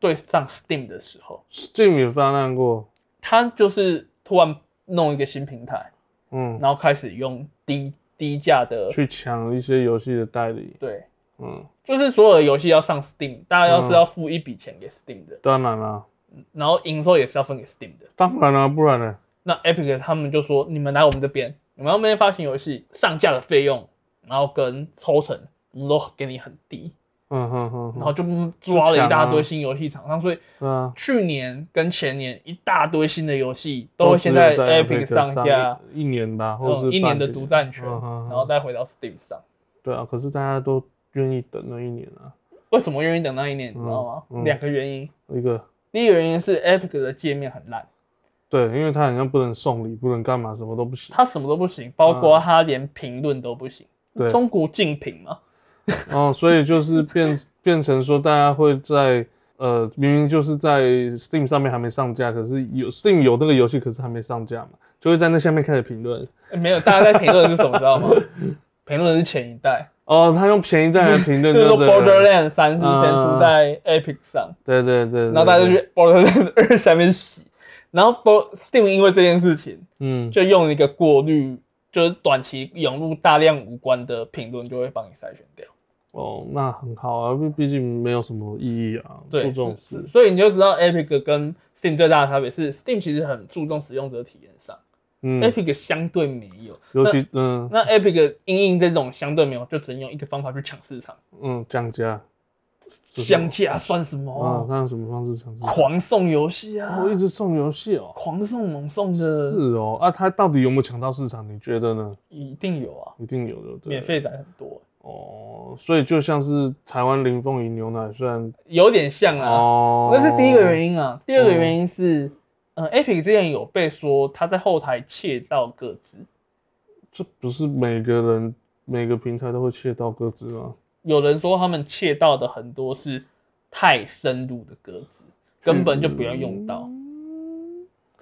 对上 Steam 的时候，Steam 也发难过。他就是突然弄一个新平台，嗯，然后开始用低低价的去抢一些游戏的代理。对。嗯，就是所有的游戏要上 Steam，大家要是要付一笔钱给 Steam 的，当然了，然后营收也是要分给 Steam 的，当然了，不然呢？那 Epic 他们就说，你们来我们这边，你们那边发行游戏上架的费用，然后跟抽成，我们都给你很低，嗯哼哼，然后就抓了一大堆新游戏厂商，所以去年跟前年一大堆新的游戏都会先在 Epic 上架一年吧，或者是一年的独占权，然后再回到 Steam 上。对啊，可是大家都。愿意等那一年啊？为什么愿意等那一年？你知道吗？两个原因。一个，第一个原因是 Epic 的界面很烂。对，因为它好像不能送礼，不能干嘛，什么都不行。它什么都不行，包括它连评论都不行。对，中国竞品嘛。哦，所以就是变变成说，大家会在呃，明明就是在 Steam 上面还没上架，可是有 Steam 有那个游戏，可是还没上架嘛，就会在那下面开始评论。没有，大家在评论是什么，知道吗？评论是前一代。哦，他用前一代来评论，就是说 Borderlands 三是先出在 Epic 上，对对对，然后大家就去 Borderlands 二下面洗，然后 Steam 因为这件事情，嗯，就用一个过滤，就是短期涌入大量无关的评论，就会帮你筛选掉。哦，那很好啊，毕毕竟没有什么意义啊，做这种事，所以你就知道 Epic 跟 Steam 最大的差别是，Steam 其实很注重使用者体验上。嗯，Epic 相对没有，尤其嗯，那 Epic 因应这种相对没有，就只能用一个方法去抢市场。嗯，降价，降价算什么啊？那用什么方式抢？狂送游戏啊！我一直送游戏哦，狂送猛送的。是哦，啊，他到底有没有抢到市场？你觉得呢？一定有啊，一定有的，免费仔很多。哦，所以就像是台湾林凤仪牛奶，虽然有点像啊，哦，那是第一个原因啊。第二个原因是。呃，Epic 之前有被说他在后台窃盗各自，这不是每个人每个平台都会窃盗各自吗？有人说他们窃盗的很多是太深入的鸽子，根本就不要用到。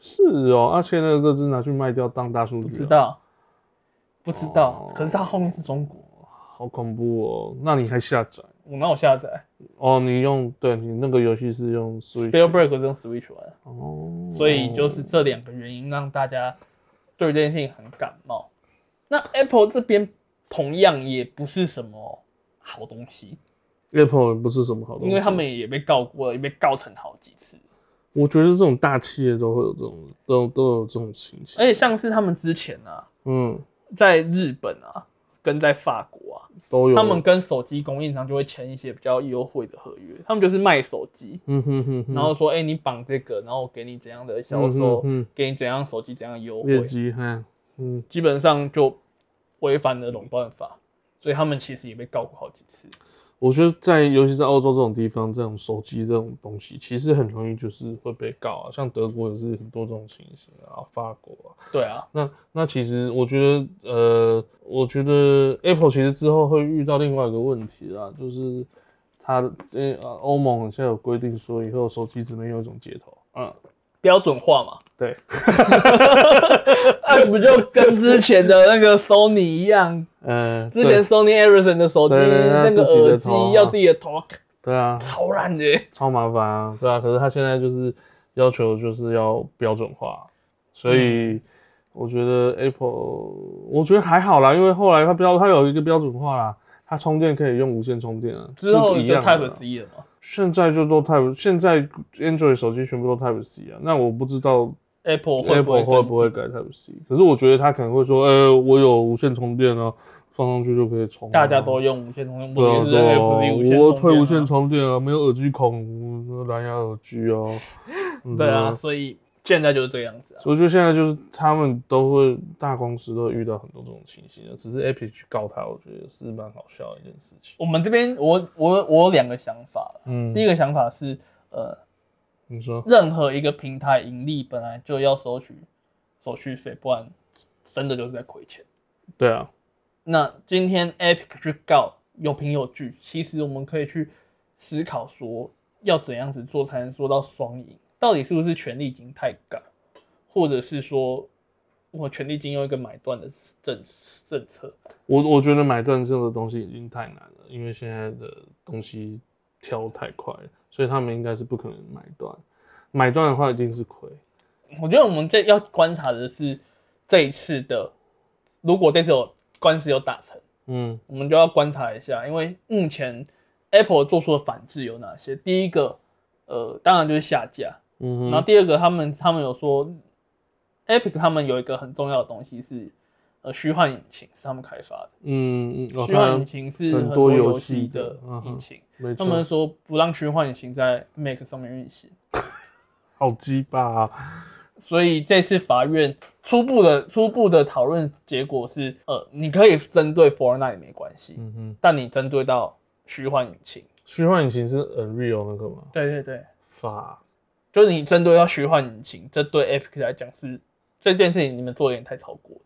是哦，而且那个鸽子拿去卖掉当大数据？不知道，不知道。可是它后面是中国，好恐怖哦！那你还下载？我哪有下载？哦，你用对你那个游戏是用 Switch，Spellbreak 是用 Switch 玩。哦，所以就是这两个原因让大家对这件事情很感冒。那 Apple 这边同样也不是什么好东西。Apple 不是什么好东西，因为他们也被告过，也被告成好几次。我觉得这种大企业都会有这种，都都有这种情形。而且像是他们之前啊，嗯，在日本啊。跟在法国啊，都有。他们跟手机供应商就会签一些比较优惠的合约，他们就是卖手机，嗯哼哼，然后说，哎，你绑这个，然后我给你怎样的销售，嗯给你怎样手机怎样优惠，业绩，嗯，基本上就违反了垄断法，所以他们其实也被告过好几次。我觉得在，尤其在澳洲这种地方，这种手机这种东西，其实很容易就是会被告啊。像德国也是很多这种情形啊，法国啊。对啊。那那其实我觉得，呃，我觉得 Apple 其实之后会遇到另外一个问题啦，就是它，呃，欧盟现在有规定说，以后手机只能用一种接头，嗯，标准化嘛。对。那 不就跟之前的那个 Sony 一样？嗯，之前 Sony Ericsson 的手机那个耳机要自己的 Talk，，对啊，超烂的，超麻烦啊，对啊。可是他现在就是要求就是要标准化，所以我觉得 Apple 我觉得还好啦，因为后来它标它有一个标准化啦，它充电可以用无线充电啊，之后一样 Type C 了吗？现在就都 Type，现在 Android 手机全部都 Type C 啊，那我不知道。Apple 会不会改 Type C？可是我觉得他可能会说，呃，我有无线充电啊，放上去就可以充。大家都用无线充电，我推无线充电啊，没有耳机孔，蓝牙耳机啊。对啊，所以现在就是这样子。我觉得现在就是他们都会大公司都会遇到很多这种情形的，只是 Apple 去告他，我觉得是蛮好笑的一件事情。我们这边我我我有两个想法，嗯，第一个想法是，呃。你说，任何一个平台盈利本来就要收取手续费，不然真的就是在亏钱。对啊，那今天 Epic 去告有凭有据，其实我们可以去思考说，要怎样子做才能做到双赢？到底是不是权利金太高，或者是说我权利金用一个买断的政政策？我我觉得买断这个东西已经太难了，因为现在的东西跳太快，所以他们应该是不可能买断。买断的话一定是亏。我觉得我们这要观察的是这一次的，如果这次有官司有打成，嗯，我们就要观察一下，因为目前 Apple 做出的反制有哪些？第一个，呃，当然就是下架，嗯，然后第二个，他们他们有说，Epic 他们有一个很重要的东西是，呃，虚幻引擎是他们开发的，嗯嗯，虚幻引擎是很多游戏的引擎，他们说不让虚幻引擎在 Mac 上面运行，好鸡巴啊！所以这次法院初步的初步的讨论结果是，呃，你可以针对 Fortnite 没关系，嗯哼，但你针对到虚幻引擎，虚幻引擎是 Unreal 那个吗？对对对，法，就是你针对要虚幻引擎，这对 Epic 来讲是这件事情你们做有点太超过。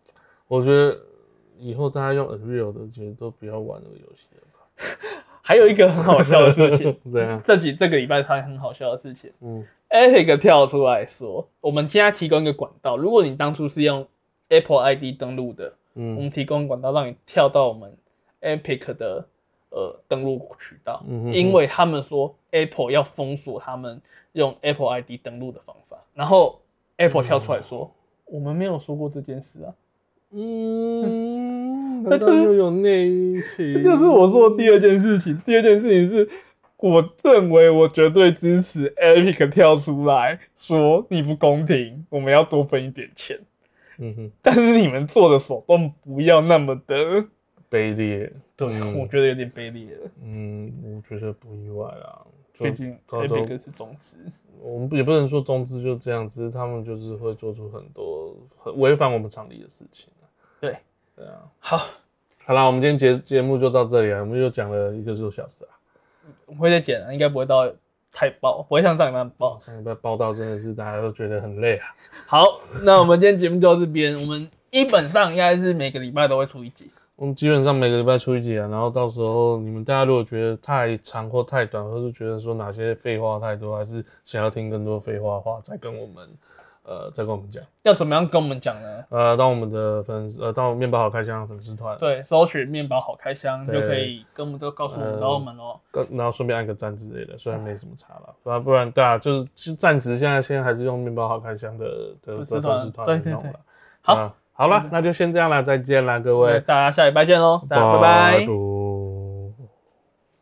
我觉得以后大家用 Unreal 的，觉得都不要玩那个游戏了吧。还有一个很好笑的事情，怎样？这几这个礼拜发生很好笑的事情，嗯。Epic 跳出来说，我们现在提供一个管道，如果你当初是用 Apple ID 登录的，嗯，我们提供管道让你跳到我们 Epic 的呃登录渠道，嗯因为他们说 Apple 要封锁他们用 Apple ID 登录的方法，然后 Apple 跳出来说，我们没有说过这件事啊，嗯，那这又有内情，这就是我说的第二件事情，第二件事情是。我认为我绝对支持 Epic 跳出来说你不公平，我们要多分一点钱。嗯哼，但是你们做的手段不要那么的卑劣。对，我觉得有点卑劣了。嗯，我觉得不意外啊。毕竟 Epic 是中资，我们也不能说中资就这样，只是他们就是会做出很多很违反我们常理的事情。对，对啊。好，好了，我们今天节节目就到这里了，我们又讲了一个多小时啊。会再剪啊，应该不会到太爆，不会像上一班爆。上一班爆到真的是大家都觉得很累啊。好，那我们今天节目就到这边，我们基本上应该是每个礼拜都会出一集。我们基本上每个礼拜出一集啊，然后到时候你们大家如果觉得太长或太短，或是觉得说哪些废话太多，还是想要听更多废话的话，再跟我们。呃，再跟我们讲，要怎么样跟我们讲呢？呃，到我们的粉，呃，到面包好开箱粉丝团，对，搜寻面包好开箱就可以跟我们都告诉我们，然后我们哦，然后顺便按个赞之类的，虽然没什么差了，不然不然，对啊，就是暂时现在现在还是用面包好开箱的的粉丝团。对对对，好，好了，那就先这样了，再见啦，各位，大家下礼拜见喽，大家拜拜。